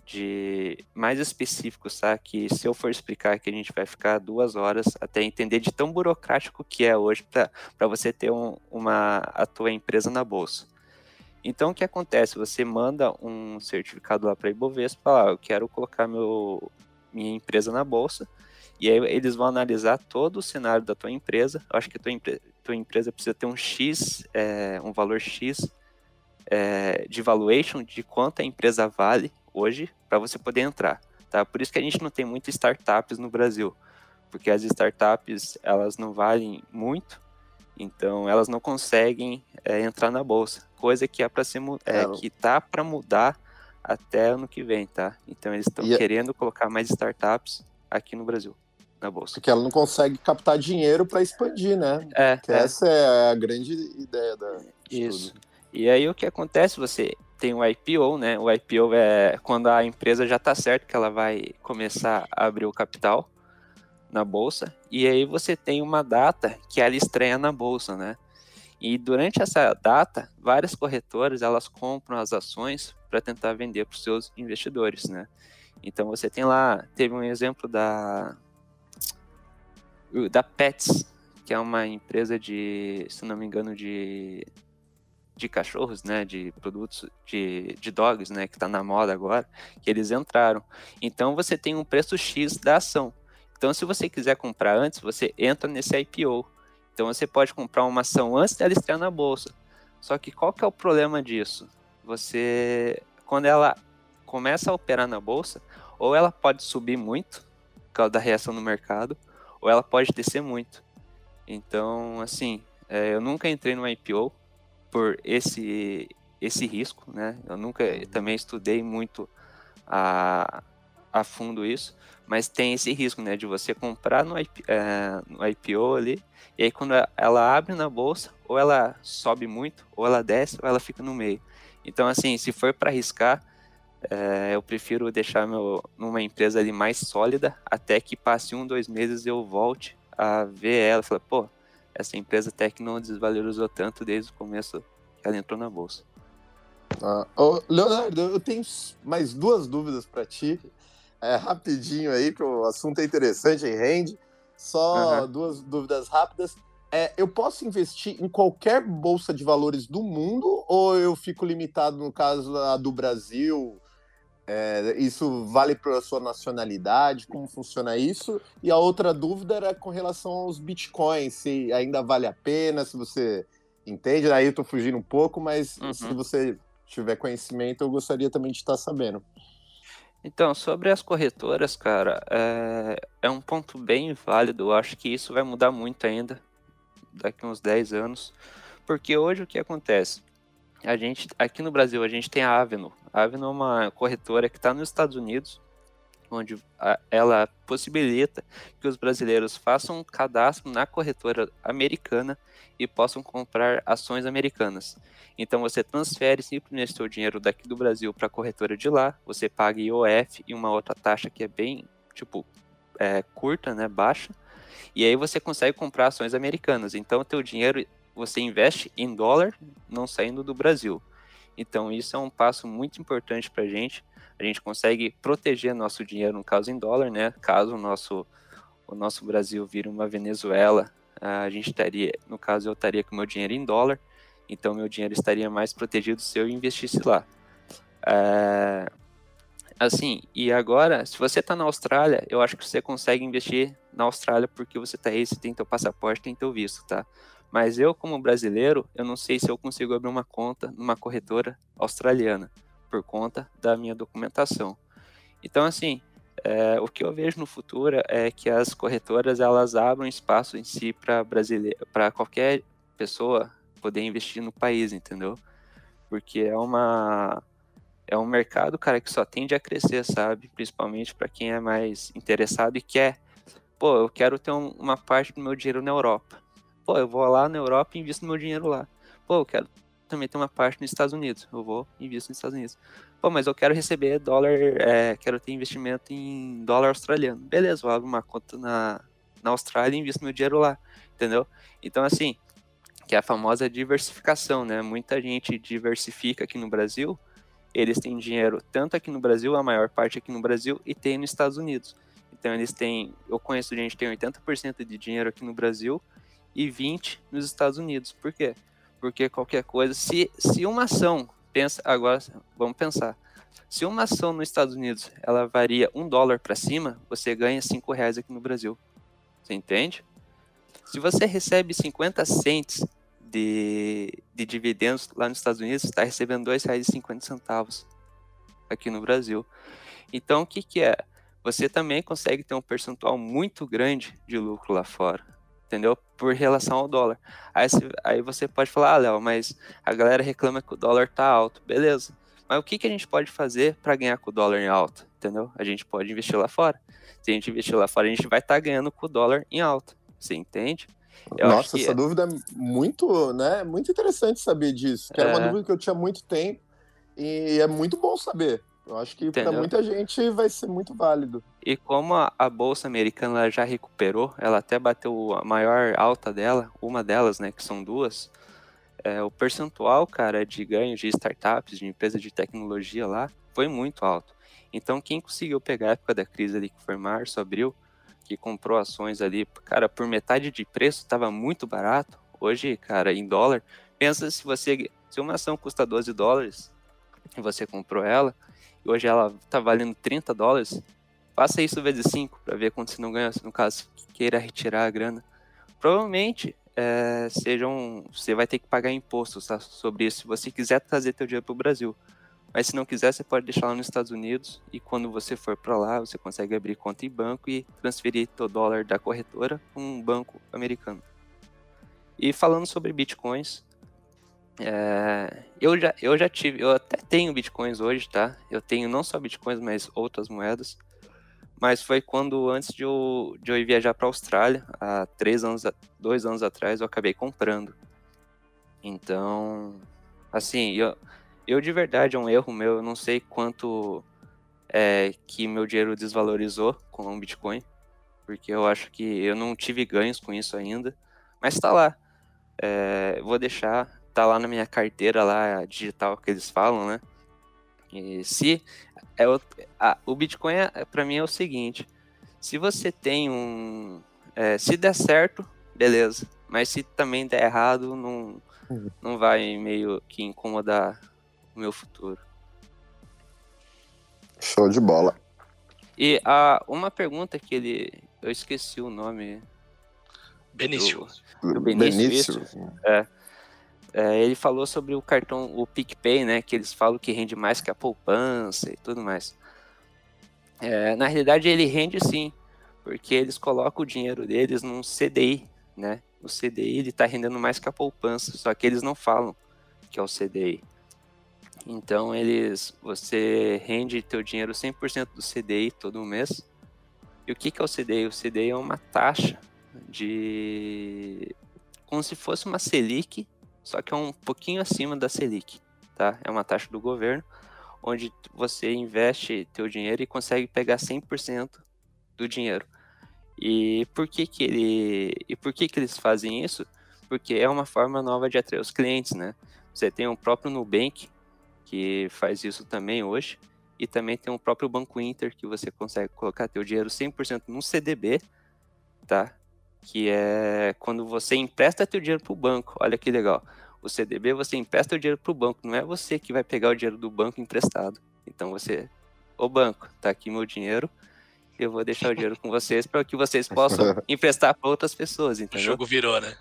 de mais específicos, tá? Que se eu for explicar aqui, a gente vai ficar duas horas até entender de tão burocrático que é hoje para você ter um, uma a tua empresa na bolsa. Então o que acontece? Você manda um certificado lá para a Ibovespa, falar, ah, eu quero colocar meu, minha empresa na bolsa. E aí eles vão analisar todo o cenário da tua empresa. Eu acho que a tua, tua empresa precisa ter um X, é, um valor X é, de valuation de quanto a empresa vale hoje para você poder entrar. Tá? Por isso que a gente não tem muitas startups no Brasil, porque as startups elas não valem muito, então elas não conseguem é, entrar na bolsa, coisa que é para ser é, que tá para mudar até ano que vem, tá? Então eles estão é querendo colocar mais startups aqui no Brasil, na bolsa. Porque ela não consegue captar dinheiro para expandir, né? É, é, Essa é a grande ideia da. Isso. E aí o que acontece? Você tem o IPO, né? O IPO é quando a empresa já está certo que ela vai começar a abrir o capital na bolsa. E aí você tem uma data que ela estreia na bolsa, né? E durante essa data, várias corretoras elas compram as ações para tentar vender para os seus investidores, né? Então você tem lá, teve um exemplo da da Pets, que é uma empresa de, se não me engano, de de cachorros, né, de produtos de, de dogs, né, que está na moda agora, que eles entraram. Então você tem um preço X da ação. Então se você quiser comprar antes, você entra nesse IPO. Então você pode comprar uma ação antes dela estrear na bolsa. Só que qual que é o problema disso? você, quando ela começa a operar na bolsa, ou ela pode subir muito, por causa da reação no mercado, ou ela pode descer muito. Então, assim, é, eu nunca entrei no IPO por esse esse risco, né? Eu nunca também estudei muito a, a fundo isso, mas tem esse risco, né, de você comprar no, IP, é, no IPO ali, e aí quando ela abre na bolsa, ou ela sobe muito, ou ela desce, ou ela fica no meio. Então, assim, se for para arriscar, é, eu prefiro deixar meu numa empresa ali mais sólida, até que passe um, dois meses eu volte a ver ela e falar, pô, essa empresa até que não desvalorizou tanto desde o começo que ela entrou na bolsa. Ah, oh, Leonardo, eu tenho mais duas dúvidas para ti. É, rapidinho aí, que o assunto é interessante e rende. Só uhum. duas dúvidas rápidas. É, eu posso investir em qualquer bolsa de valores do mundo ou eu fico limitado, no caso, a do Brasil? É, isso vale para a sua nacionalidade? Como funciona isso? E a outra dúvida era com relação aos bitcoins, se ainda vale a pena, se você entende. Aí eu estou fugindo um pouco, mas uhum. se você tiver conhecimento, eu gostaria também de estar sabendo. Então, sobre as corretoras, cara, é, é um ponto bem válido. Eu acho que isso vai mudar muito ainda daqui uns 10 anos. Porque hoje o que acontece? A gente, aqui no Brasil, a gente tem a Avenue. A Avenue é uma corretora que está nos Estados Unidos, onde a, ela possibilita que os brasileiros façam um cadastro na corretora americana e possam comprar ações americanas. Então você transfere simplesmente seu dinheiro daqui do Brasil para a corretora de lá, você paga IOF e uma outra taxa que é bem, tipo, é, curta, né, baixa, e aí você consegue comprar ações americanas. Então teu dinheiro você investe em dólar, não saindo do Brasil. Então isso é um passo muito importante para a gente, a gente consegue proteger nosso dinheiro, no caso em dólar, né? Caso o nosso, o nosso Brasil vire uma Venezuela, a gente estaria, no caso eu estaria com meu dinheiro em dólar, então meu dinheiro estaria mais protegido se eu investisse lá. É, assim, e agora, se você está na Austrália, eu acho que você consegue investir na Austrália porque você está aí, você tem teu passaporte, tem teu visto, tá? Mas eu, como brasileiro, eu não sei se eu consigo abrir uma conta numa corretora australiana por conta da minha documentação. Então, assim, é, o que eu vejo no futuro é que as corretoras elas abram espaço em si para brasileiro, para qualquer pessoa poder investir no país, entendeu? Porque é uma é um mercado, cara, que só tende a crescer, sabe? Principalmente para quem é mais interessado e quer, pô, eu quero ter um, uma parte do meu dinheiro na Europa. Pô, eu vou lá na Europa e invisto meu dinheiro lá. Pô, eu quero também ter uma parte nos Estados Unidos. Eu vou e invisto nos Estados Unidos. Pô, mas eu quero receber dólar, é, quero ter investimento em dólar australiano. Beleza, eu abro uma conta na, na Austrália e invisto meu dinheiro lá, entendeu? Então, assim, que é a famosa diversificação, né? Muita gente diversifica aqui no Brasil, eles têm dinheiro tanto aqui no Brasil, a maior parte aqui no Brasil, e tem nos Estados Unidos. Então eles têm, eu conheço gente que tem 80% de dinheiro aqui no Brasil e 20 nos Estados Unidos. Por quê? porque qualquer coisa, se, se uma ação, pensa agora, vamos pensar, se uma ação nos Estados Unidos ela varia um dólar para cima, você ganha cinco reais aqui no Brasil. Você entende? Se você recebe 50 cents de, de dividendos lá nos Estados Unidos, está recebendo R$ 2,50 aqui no Brasil. Então, o que, que é? Você também consegue ter um percentual muito grande de lucro lá fora entendeu? Por relação ao dólar. Aí, aí você pode falar, ah, Léo, mas a galera reclama que o dólar tá alto. Beleza. Mas o que, que a gente pode fazer para ganhar com o dólar em alta? Entendeu? A gente pode investir lá fora. Se a gente investir lá fora, a gente vai estar tá ganhando com o dólar em alta. Você entende? Eu Nossa, essa é... dúvida é muito, né? Muito interessante saber disso. Que é... era uma dúvida que eu tinha muito tempo e é muito bom saber. Eu acho que para muita gente vai ser muito válido. E como a, a, bolsa americana já recuperou, ela até bateu a maior alta dela, uma delas, né, que são duas. É, o percentual, cara, de ganho de startups, de empresas de tecnologia lá, foi muito alto. Então, quem conseguiu pegar a época da crise ali, que foi março, abril, que comprou ações ali, cara, por metade de preço, estava muito barato. Hoje, cara, em dólar, pensa se você, se uma ação custa 12 dólares e você comprou ela, e hoje ela tá valendo 30 dólares, faça isso vezes 5 para ver quanto você não ganha, no caso, queira retirar a grana. Provavelmente é, sejam, você vai ter que pagar impostos tá, sobre isso se você quiser trazer teu dinheiro para o Brasil. Mas se não quiser, você pode deixar lá nos Estados Unidos e quando você for para lá, você consegue abrir conta em banco e transferir teu dólar da corretora para um banco americano. E falando sobre bitcoins, é, eu, já, eu já tive, eu até tenho bitcoins hoje, tá? Eu tenho não só bitcoins, mas outras moedas. Mas foi quando, antes de eu, de eu viajar para a Austrália, há três anos, dois anos atrás, eu acabei comprando. Então, assim, eu, eu de verdade, é um erro meu, eu não sei quanto é, que meu dinheiro desvalorizou com o Bitcoin, porque eu acho que eu não tive ganhos com isso ainda, mas está lá. É, vou deixar tá lá na minha carteira lá digital que eles falam, né? E se é o, a, o Bitcoin é, para mim é o seguinte: se você tem um, é, se der certo, beleza. Mas se também der errado, não, não vai meio que incomodar o meu futuro. Show de bola. E a, uma pergunta que ele. Eu esqueci o nome. Benício. Do, do Benício. Benício. É. É, ele falou sobre o cartão, o PicPay, né? Que eles falam que rende mais que a poupança e tudo mais. É, na realidade, ele rende sim, porque eles colocam o dinheiro deles num CDI, né? O CDI ele está rendendo mais que a poupança, só que eles não falam que é o CDI. Então eles, você rende teu dinheiro 100% do CDI todo mês. E o que, que é o CDI? O CDI é uma taxa de como se fosse uma Selic só que é um pouquinho acima da Selic, tá? É uma taxa do governo, onde você investe teu dinheiro e consegue pegar 100% do dinheiro. E por que que ele e por que que eles fazem isso? Porque é uma forma nova de atrair os clientes, né? Você tem o próprio Nubank que faz isso também hoje. e também tem o próprio Banco Inter, que você consegue colocar teu dinheiro 100% no CDB, tá? Que é quando você empresta teu dinheiro para o banco. Olha que legal. O CDB você empresta o dinheiro para o banco, não é você que vai pegar o dinheiro do banco emprestado. Então você, o banco, tá aqui meu dinheiro, eu vou deixar o dinheiro com vocês para que vocês possam emprestar para outras pessoas, entendeu? O jogo virou, né?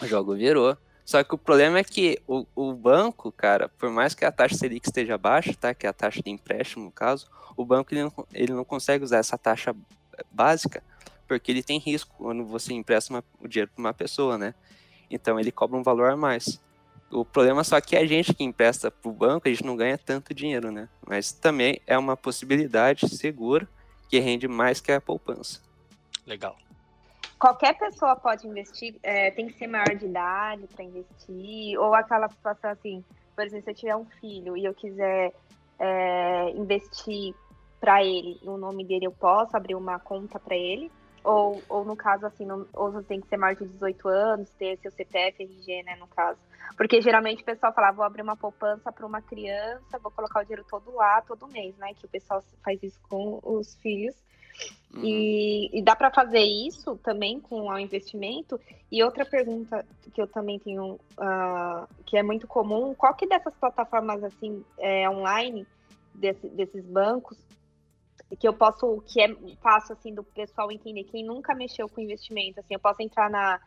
O jogo virou. Só que o problema é que o, o banco, cara, por mais que a taxa Selic esteja baixa, tá? Que é a taxa de empréstimo, no caso, o banco ele não, ele não consegue usar essa taxa básica porque ele tem risco quando você empresta uma, o dinheiro para uma pessoa, né? Então ele cobra um valor a mais. O problema só que a gente que empresta para o banco, a gente não ganha tanto dinheiro, né? Mas também é uma possibilidade segura que rende mais que a poupança. Legal. Qualquer pessoa pode investir, é, tem que ser maior de idade para investir, ou aquela situação assim, por exemplo, se eu tiver um filho e eu quiser é, investir para ele, no nome dele, eu posso abrir uma conta para ele? Ou, ou no caso, assim, não, ou você tem que ser maior de 18 anos, ter seu CPF, RG, né, no caso. Porque geralmente o pessoal fala, vou abrir uma poupança para uma criança, vou colocar o dinheiro todo lá, todo mês, né? Que o pessoal faz isso com os filhos. Uhum. E, e, dá para fazer isso também com o investimento. E outra pergunta que eu também tenho, uh, que é muito comum, qual que dessas plataformas assim é, online, desse, desses bancos, que eu posso, que é fácil assim do pessoal entender, quem nunca mexeu com investimento, assim, eu posso entrar na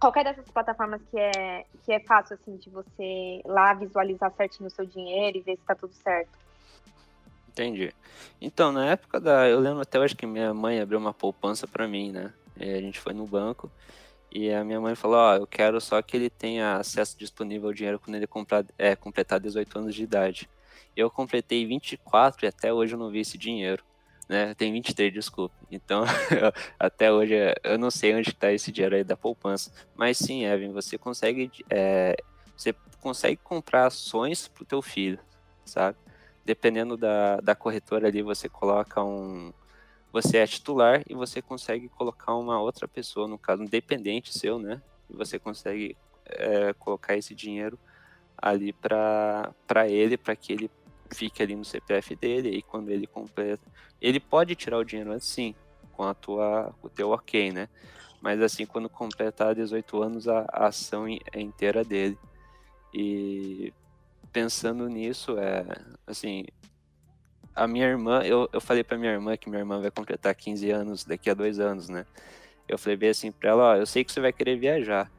qualquer dessas plataformas que é que é fácil assim de você lá visualizar certinho o seu dinheiro e ver se está tudo certo. Entendi. Então, na época da, eu lembro até hoje que minha mãe abriu uma poupança para mim, né? E a gente foi no banco e a minha mãe falou, ó, oh, eu quero só que ele tenha acesso disponível ao dinheiro quando ele comprar, é, completar 18 anos de idade. Eu completei 24 e até hoje eu não vi esse dinheiro. Né? Tem 23, desculpa. Então, até hoje eu não sei onde está esse dinheiro aí da poupança. Mas sim, Evan, você consegue, é, você consegue comprar ações para o teu filho, sabe? Dependendo da, da corretora ali, você coloca um. Você é titular e você consegue colocar uma outra pessoa, no caso, um dependente seu, né? E você consegue é, colocar esse dinheiro ali para ele, para que ele fique ali no CPF dele, e quando ele completa, ele pode tirar o dinheiro assim, com a tua, o teu ok, né? Mas assim, quando completar 18 anos, a, a ação é inteira dele. E pensando nisso, é assim, a minha irmã, eu, eu falei para minha irmã que minha irmã vai completar 15 anos daqui a dois anos, né? Eu falei bem assim para ela, ó, eu sei que você vai querer viajar,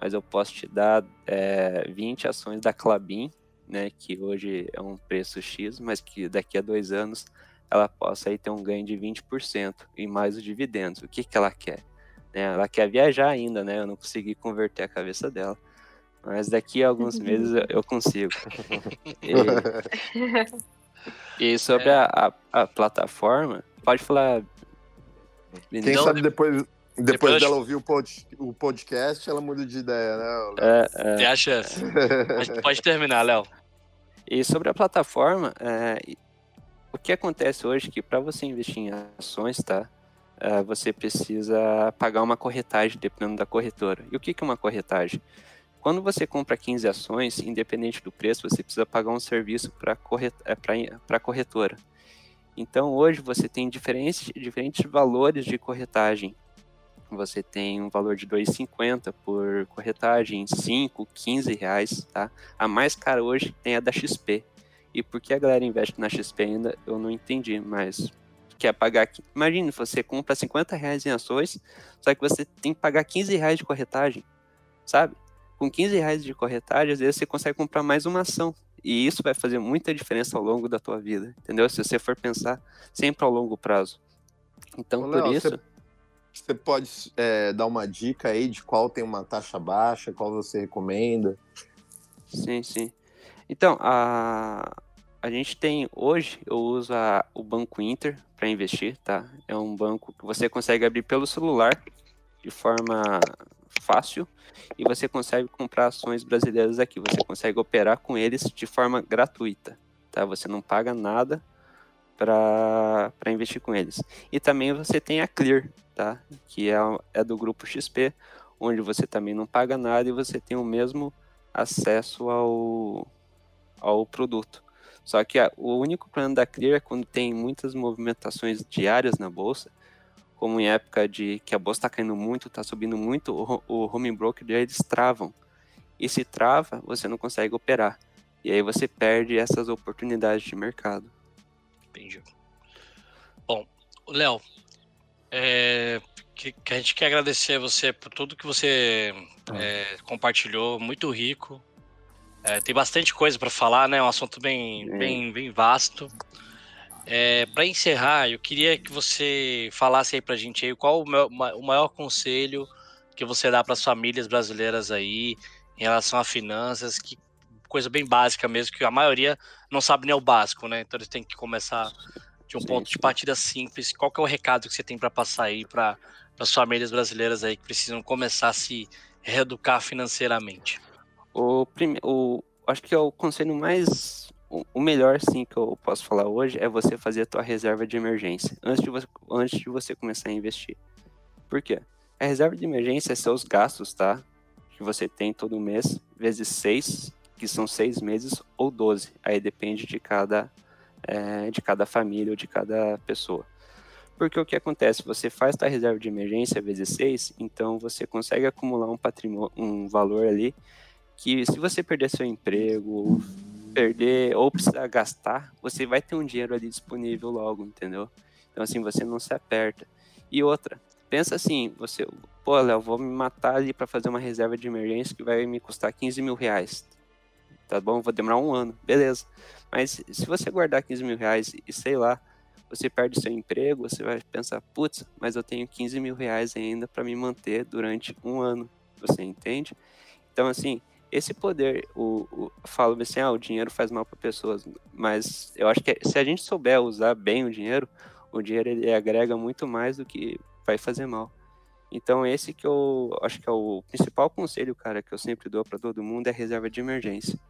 mas eu posso te dar é, 20 ações da Clabin né, que hoje é um preço X, mas que daqui a dois anos ela possa aí ter um ganho de 20% e mais os dividendos. O que, que ela quer? Né, ela quer viajar ainda, né? Eu não consegui converter a cabeça dela. Mas daqui a alguns meses eu, eu consigo. E, e sobre é. a, a, a, plataforma, pode falar. Quem sabe depois, depois, depois dela ouvir o, pod, o podcast, ela muda de ideia, né? É, é. Tem a chance. pode, pode terminar, Léo. E sobre a plataforma, é, o que acontece hoje é que para você investir em ações, tá? É, você precisa pagar uma corretagem dependendo da corretora. E o que, que é uma corretagem? Quando você compra 15 ações, independente do preço, você precisa pagar um serviço para corret é, a corretora. Então hoje você tem diferentes, diferentes valores de corretagem você tem um valor de 2,50 por corretagem, 5, 15 reais, tá? A mais cara hoje tem a da XP. E por que a galera investe na XP ainda, eu não entendi, mas quer pagar... Imagina, você compra 50 reais em ações, só que você tem que pagar 15 reais de corretagem, sabe? Com 15 reais de corretagem, às vezes você consegue comprar mais uma ação. E isso vai fazer muita diferença ao longo da tua vida, entendeu? Se você for pensar sempre ao longo prazo. Então, Ô, por Léo, isso... Você você pode é, dar uma dica aí de qual tem uma taxa baixa, qual você recomenda? Sim, sim. Então, a, a gente tem hoje, eu uso a, o Banco Inter para investir, tá? É um banco que você consegue abrir pelo celular de forma fácil e você consegue comprar ações brasileiras aqui. Você consegue operar com eles de forma gratuita, tá? Você não paga nada para investir com eles. E também você tem a Clear, tá? Que é, é do grupo XP, onde você também não paga nada e você tem o mesmo acesso ao, ao produto. Só que a, o único plano da Clear é quando tem muitas movimentações diárias na bolsa, como em época de que a bolsa está caindo muito, está subindo muito, o, o home broker eles travam. E se trava, você não consegue operar. E aí você perde essas oportunidades de mercado. Entendi. Bom, Léo, é, que, que, a gente quer agradecer a você por tudo que você é, compartilhou, muito rico. É, tem bastante coisa para falar, né? É um assunto bem, bem, bem vasto. É, para encerrar, eu queria que você falasse aí para a gente aí qual o, meu, o maior conselho que você dá para as famílias brasileiras aí em relação a finanças, que coisa bem básica mesmo, que a maioria não sabe nem o básico, né? Então eles têm que começar de um sim, ponto de partida simples. Qual que é o recado que você tem para passar aí para as famílias brasileiras aí que precisam começar a se reeducar financeiramente? O, prime... o acho que é o conselho mais o melhor sim que eu posso falar hoje é você fazer a tua reserva de emergência antes de você, antes de você começar a investir. Por quê? A reserva de emergência é seus gastos, tá? Que você tem todo mês, vezes seis, que são seis meses, ou 12. Aí depende de cada, é, de cada família ou de cada pessoa. Porque o que acontece? Você faz a reserva de emergência vezes seis, então você consegue acumular um patrimônio, um valor ali que se você perder seu emprego, perder ou precisar gastar, você vai ter um dinheiro ali disponível logo, entendeu? Então assim, você não se aperta. E outra, pensa assim, você, pô, Léo, vou me matar ali para fazer uma reserva de emergência que vai me custar 15 mil reais. Tá bom? Vou demorar um ano, beleza. Mas se você guardar 15 mil reais e sei lá, você perde seu emprego, você vai pensar, putz, mas eu tenho 15 mil reais ainda para me manter durante um ano. Você entende? Então, assim, esse poder, o, o falo assim, ah, o dinheiro faz mal para pessoas, mas eu acho que se a gente souber usar bem o dinheiro, o dinheiro ele agrega muito mais do que vai fazer mal. Então esse que eu acho que é o principal conselho, cara, que eu sempre dou para todo mundo é reserva de emergência.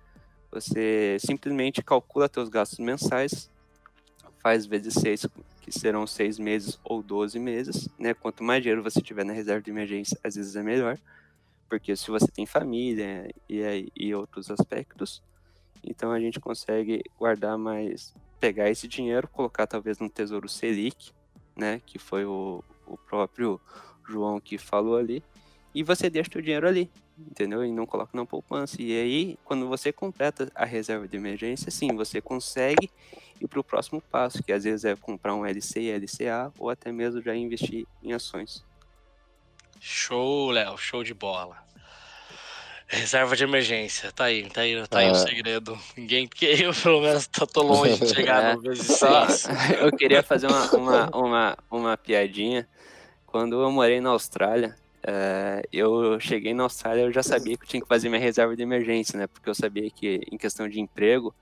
Você simplesmente calcula seus gastos mensais, faz vezes seis, que serão seis meses ou 12 meses, né? Quanto mais dinheiro você tiver na reserva de emergência, às vezes é melhor porque se você tem família e, e outros aspectos, então a gente consegue guardar mais, pegar esse dinheiro, colocar talvez no Tesouro Selic, né, que foi o, o próprio João que falou ali, e você deixa o dinheiro ali, entendeu? E não coloca na poupança. E aí, quando você completa a reserva de emergência, sim, você consegue ir para o próximo passo, que às vezes é comprar um LC e LCA, ou até mesmo já investir em ações. Show, Léo, show de bola. Reserva de emergência, tá aí, tá aí, tá aí o um segredo. Ninguém, porque eu pelo menos tô, tô longe de chegar é, no vezes seis. Eu queria fazer uma, uma, uma, uma piadinha. Quando eu morei na Austrália, é, eu cheguei na Austrália, eu já sabia que eu tinha que fazer minha reserva de emergência, né? Porque eu sabia que em questão de emprego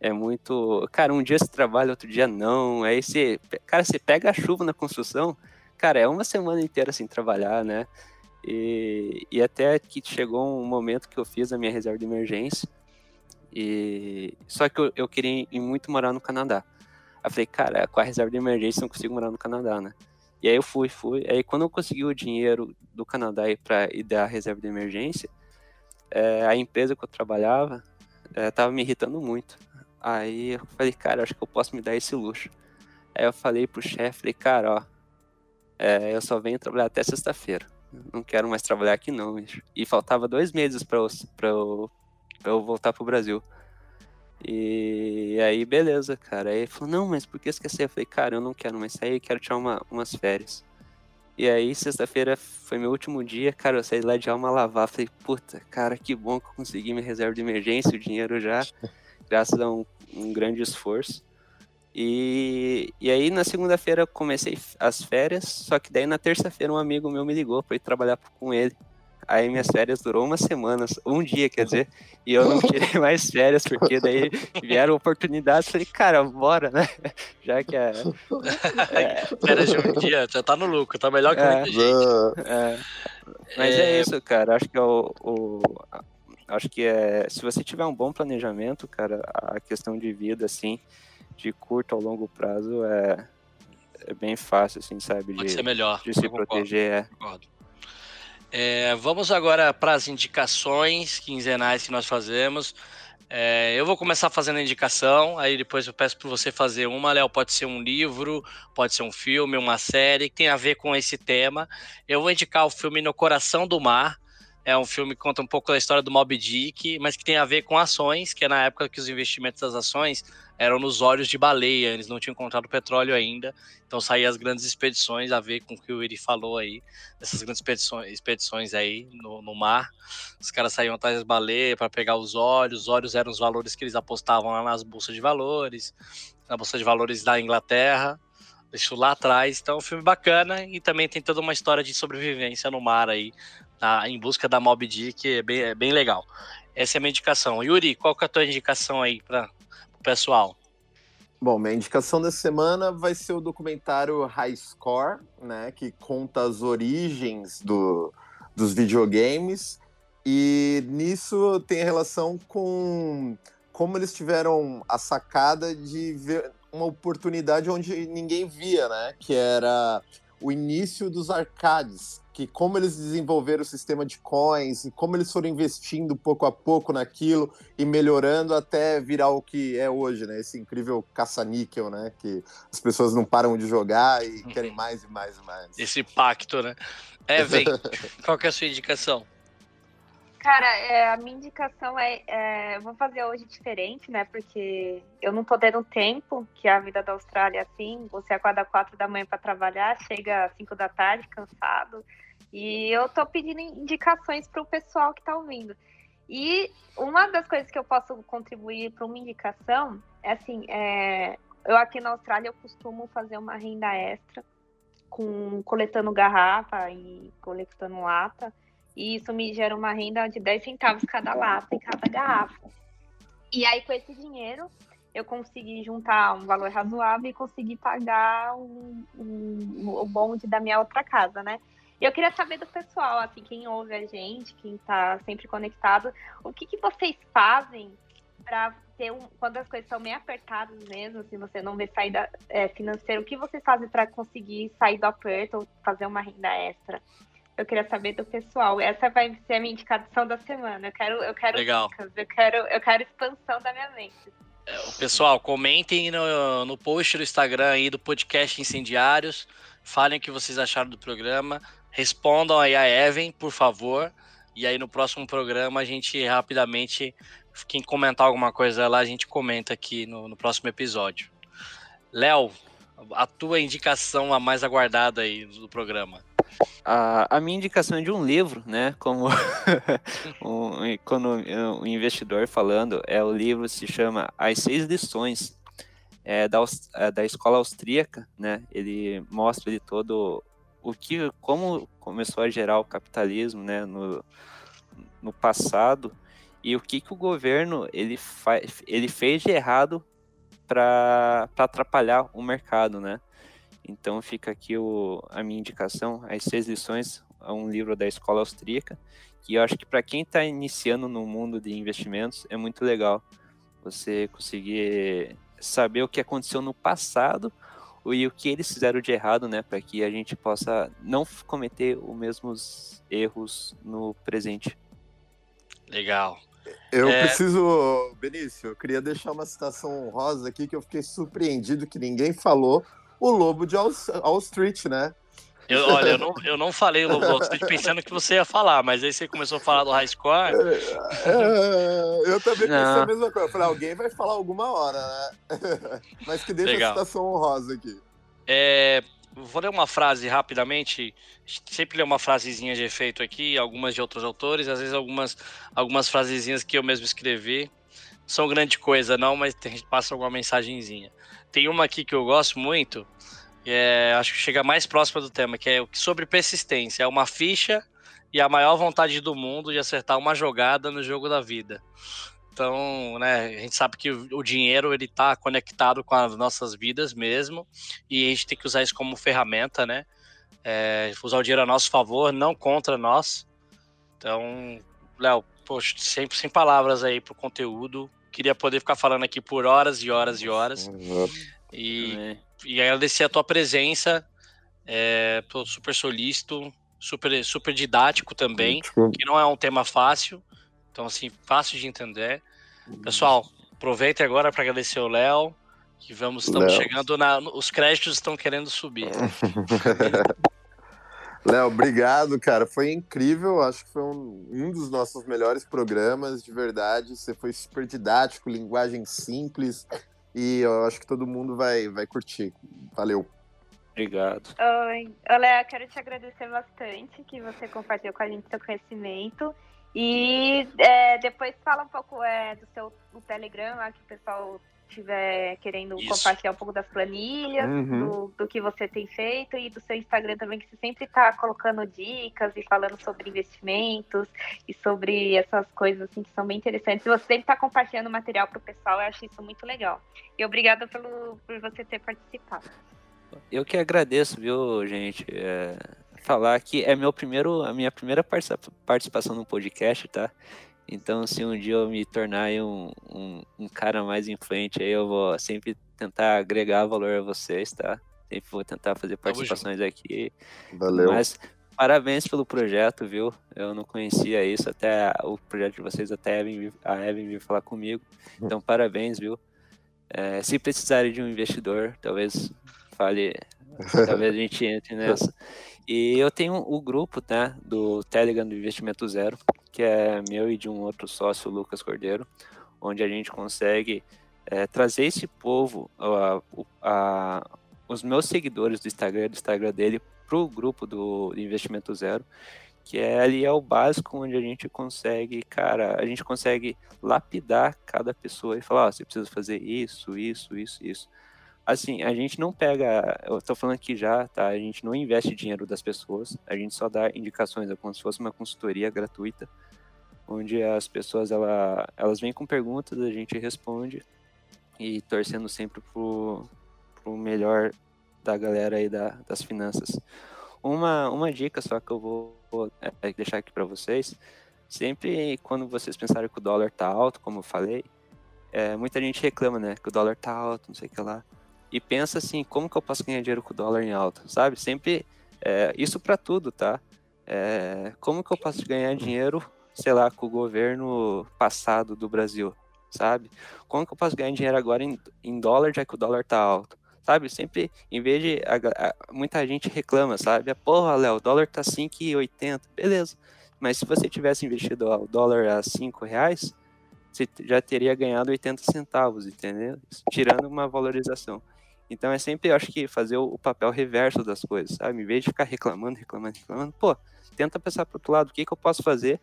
é muito. Cara, um dia você trabalha, outro dia não. Aí você. Cara, você pega a chuva na construção, cara, é uma semana inteira sem trabalhar, né? E, e até que chegou um momento que eu fiz a minha reserva de emergência. E só que eu, eu queria ir muito morar no Canadá. Eu falei, cara, com a reserva de emergência eu não consigo morar no Canadá, né? E aí eu fui, fui. Aí quando eu consegui o dinheiro do Canadá para ir a reserva de emergência, é, a empresa que eu trabalhava é, tava me irritando muito. Aí eu falei, cara, acho que eu posso me dar esse luxo. Aí eu falei pro chefe, falei, cara, ó, é, eu só venho trabalhar até sexta-feira não quero mais trabalhar aqui não. E faltava dois meses para eu, pra eu, eu voltar pro Brasil. E aí, beleza, cara. Aí ele falou, não, mas por que sair? Eu falei, cara, eu não quero mais sair, quero tirar uma, umas férias. E aí, sexta-feira foi meu último dia, cara, eu saí lá de alma lavar. Falei, puta, cara, que bom que eu consegui minha reserva de emergência, o dinheiro já, graças a um, um grande esforço. E, e aí na segunda-feira comecei as férias, só que daí na terça-feira um amigo meu me ligou para ir trabalhar com ele. Aí minhas férias durou uma semana, um dia, quer dizer, e eu não tirei mais férias, porque daí vieram oportunidades, falei, cara, bora, né? Já que é. é... Férias de um dia, já tá no lucro, tá melhor que é, muita gente. É. Mas é... é... isso, cara. Acho que é o, o, Acho que é. Se você tiver um bom planejamento, cara, a questão de vida, assim, de curto ao longo prazo é, é bem fácil, assim, sabe? Pode de, ser melhor. De se concordo, proteger. É. é. vamos agora para as indicações quinzenais que nós fazemos. É, eu vou começar fazendo a indicação, aí depois eu peço para você fazer uma, Léo. Pode ser um livro, pode ser um filme, uma série que tem a ver com esse tema. Eu vou indicar o filme No Coração do Mar. É um filme que conta um pouco da história do Moby Dick, mas que tem a ver com ações, que é na época que os investimentos das ações eram nos olhos de baleia, eles não tinham encontrado petróleo ainda, então saíam as grandes expedições a ver com o que o Eri falou aí, essas grandes expedições, expedições aí no, no mar. Os caras saíam atrás das baleias para pegar os olhos, os olhos eram os valores que eles apostavam lá nas bolsas de valores, na bolsa de valores da Inglaterra, deixou lá atrás. Então, é um filme bacana e também tem toda uma história de sobrevivência no mar aí, na, em busca da Moby Dick, é bem, é bem legal. Essa é a minha indicação. Yuri, qual que é a tua indicação aí para pessoal? Bom, minha indicação da semana vai ser o documentário High Score, né, que conta as origens do, dos videogames e nisso tem relação com como eles tiveram a sacada de ver uma oportunidade onde ninguém via, né, que era o início dos arcades, que como eles desenvolveram o sistema de coins e como eles foram investindo pouco a pouco naquilo e melhorando até virar o que é hoje, né? Esse incrível caça-níquel, né? Que as pessoas não param de jogar e uhum. querem mais e mais e mais. Esse pacto, né? É, vem. Qual que é a sua indicação? Cara, é, a minha indicação é, é, Vou fazer hoje diferente, né? Porque eu não tô tendo tempo, que a vida da Austrália é assim. Você acorda quatro da manhã para trabalhar, chega às cinco da tarde, cansado. E eu tô pedindo indicações para o pessoal que está ouvindo. E uma das coisas que eu posso contribuir para uma indicação é assim: é, eu aqui na Austrália eu costumo fazer uma renda extra com coletando garrafa e coletando lata. E isso me gera uma renda de 10 centavos cada lata e cada garrafa. E aí, com esse dinheiro, eu consegui juntar um valor razoável e consegui pagar um, um, o bonde da minha outra casa, né? E eu queria saber do pessoal, assim, quem ouve a gente, quem está sempre conectado, o que, que vocês fazem para ter um, quando as coisas são meio apertadas mesmo, se você não vê saída é, financeira, o que vocês fazem para conseguir sair do aperto ou fazer uma renda extra? Eu queria saber do pessoal. Essa vai ser a minha indicação da semana. Eu quero, eu quero Legal. dicas, eu quero, eu quero expansão da minha mente. É, pessoal, comentem no, no post do Instagram aí do podcast Incendiários. Falem o que vocês acharam do programa. Respondam aí a Evan, por favor. E aí no próximo programa a gente rapidamente, quem comentar alguma coisa lá, a gente comenta aqui no, no próximo episódio. Léo, a tua indicação a mais aguardada aí do programa. A, a minha indicação é de um livro, né? Como um, um investidor falando, é o livro se chama As Seis Lições é, da, é, da escola austríaca, né? Ele mostra de todo o que, como começou a gerar o capitalismo, né? No, no passado e o que, que o governo ele, ele fez de errado para atrapalhar o mercado, né? Então fica aqui o, a minha indicação, As Seis Lições, é um livro da escola austríaca, que eu acho que para quem está iniciando no mundo de investimentos é muito legal você conseguir saber o que aconteceu no passado e o que eles fizeram de errado, né, para que a gente possa não cometer os mesmos erros no presente. Legal. Eu é... preciso, Benício, eu queria deixar uma citação rosa aqui que eu fiquei surpreendido que ninguém falou, o Lobo de Wall Street, né? Eu, olha, eu não, eu não falei o Lobo Street pensando que você ia falar, mas aí você começou a falar do High Score. É, é, eu também pensei a mesma coisa. Eu falei, alguém vai falar alguma hora, né? mas que deixa Legal. a citação honrosa aqui. É, vou ler uma frase rapidamente. Sempre ler uma frasezinha de efeito aqui, algumas de outros autores, às vezes algumas, algumas frasezinhas que eu mesmo escrevi. São grande coisa, não, mas a gente passa alguma mensagenzinha. Tem uma aqui que eu gosto muito, é, acho que chega mais próxima do tema, que é sobre persistência. É uma ficha e a maior vontade do mundo de acertar uma jogada no jogo da vida. Então, né, a gente sabe que o, dinheiro ele está conectado com as nossas vidas mesmo, e a gente tem que usar isso como ferramenta, né? É, usar o dinheiro a nosso favor, não contra nós. Então, Léo, poxa, sempre sem palavras aí pro conteúdo. Queria poder ficar falando aqui por horas e horas e horas. Uhum. E, e agradecer a tua presença. É, super solícito, super, super didático também, que não é um tema fácil. Então, assim, fácil de entender. Pessoal, aproveita agora para agradecer o Léo. Que vamos, estamos Léo. chegando na. Os créditos estão querendo subir. Léo, obrigado, cara. Foi incrível. Acho que foi um, um, dos nossos melhores programas, de verdade. Você foi super didático, linguagem simples. E eu acho que todo mundo vai, vai curtir. Valeu. Obrigado. Oi, Léo, quero te agradecer bastante que você compartilhou com a gente seu conhecimento. E é, depois fala um pouco é, do seu do Telegram lá que o pessoal estiver querendo Isso. compartilhar um pouco das planilhas, uhum. do, do, que você tem feito e do seu Instagram também, que você sempre está colocando dicas e falando sobre investimentos e sobre essas coisas assim que são bem interessantes. Você sempre está compartilhando material para o pessoal, eu acho isso muito legal. E obrigada pelo, por você ter participado. Eu que agradeço, viu, gente? É, falar que é meu primeiro, a minha primeira participação no podcast, tá? Então, se um dia eu me tornar um, um, um, cara mais influente, aí eu vou sempre tentar agregar valor a vocês, tá? Sempre vou tentar fazer participações aqui. Valeu. Mas parabéns pelo projeto, viu? Eu não conhecia isso, até o projeto de vocês, até a Evan, a Evan veio falar comigo. Então, parabéns, viu? É, se precisarem de um investidor, talvez fale, talvez a gente entre nessa. E eu tenho o grupo, né, do Telegram do Investimento Zero, que é meu e de um outro sócio, Lucas Cordeiro, onde a gente consegue é, trazer esse povo, a, a, os meus seguidores do Instagram, do Instagram dele, para o grupo do Investimento Zero, que é, ali é o básico onde a gente consegue, cara, a gente consegue lapidar cada pessoa e falar, oh, você precisa fazer isso, isso, isso, isso. Assim, a gente não pega, eu tô falando aqui já, tá? A gente não investe dinheiro das pessoas, a gente só dá indicações, é como se fosse uma consultoria gratuita, onde as pessoas, ela, elas vêm com perguntas, a gente responde, e torcendo sempre pro, pro melhor da galera aí da, das finanças. Uma, uma dica só que eu vou, vou é, deixar aqui para vocês, sempre quando vocês pensarem que o dólar tá alto, como eu falei, é, muita gente reclama, né, que o dólar tá alto, não sei o que lá e pensa assim, como que eu posso ganhar dinheiro com o dólar em alta, sabe? Sempre, é, isso para tudo, tá? É, como que eu posso ganhar dinheiro, sei lá, com o governo passado do Brasil, sabe? Como que eu posso ganhar dinheiro agora em, em dólar, já que o dólar tá alto? Sabe, sempre, em vez de, a, a, muita gente reclama, sabe? Porra, Léo, o dólar tá 5,80, beleza. Mas se você tivesse investido o dólar a 5 reais, você já teria ganhado 80 centavos, entendeu? Tirando uma valorização. Então é sempre, eu acho que fazer o, papel reverso das coisas, sabe? Em vez de ficar reclamando, reclamando, reclamando, pô, tenta pensar pro outro lado, o que, que eu posso fazer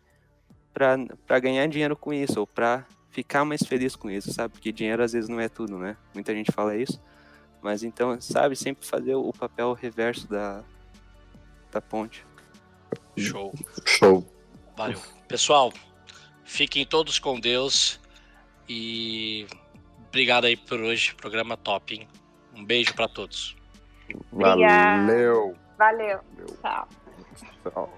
para ganhar dinheiro com isso, ou para ficar mais feliz com isso, sabe? Porque dinheiro às vezes não é tudo, né? Muita gente fala isso. Mas então, sabe, sempre fazer o papel reverso da, da ponte. Show. Show. Valeu. Pessoal, fiquem todos com Deus e obrigado aí por hoje. Programa top, hein? Um beijo para todos. Valeu. Valeu. Tchau. Tchau.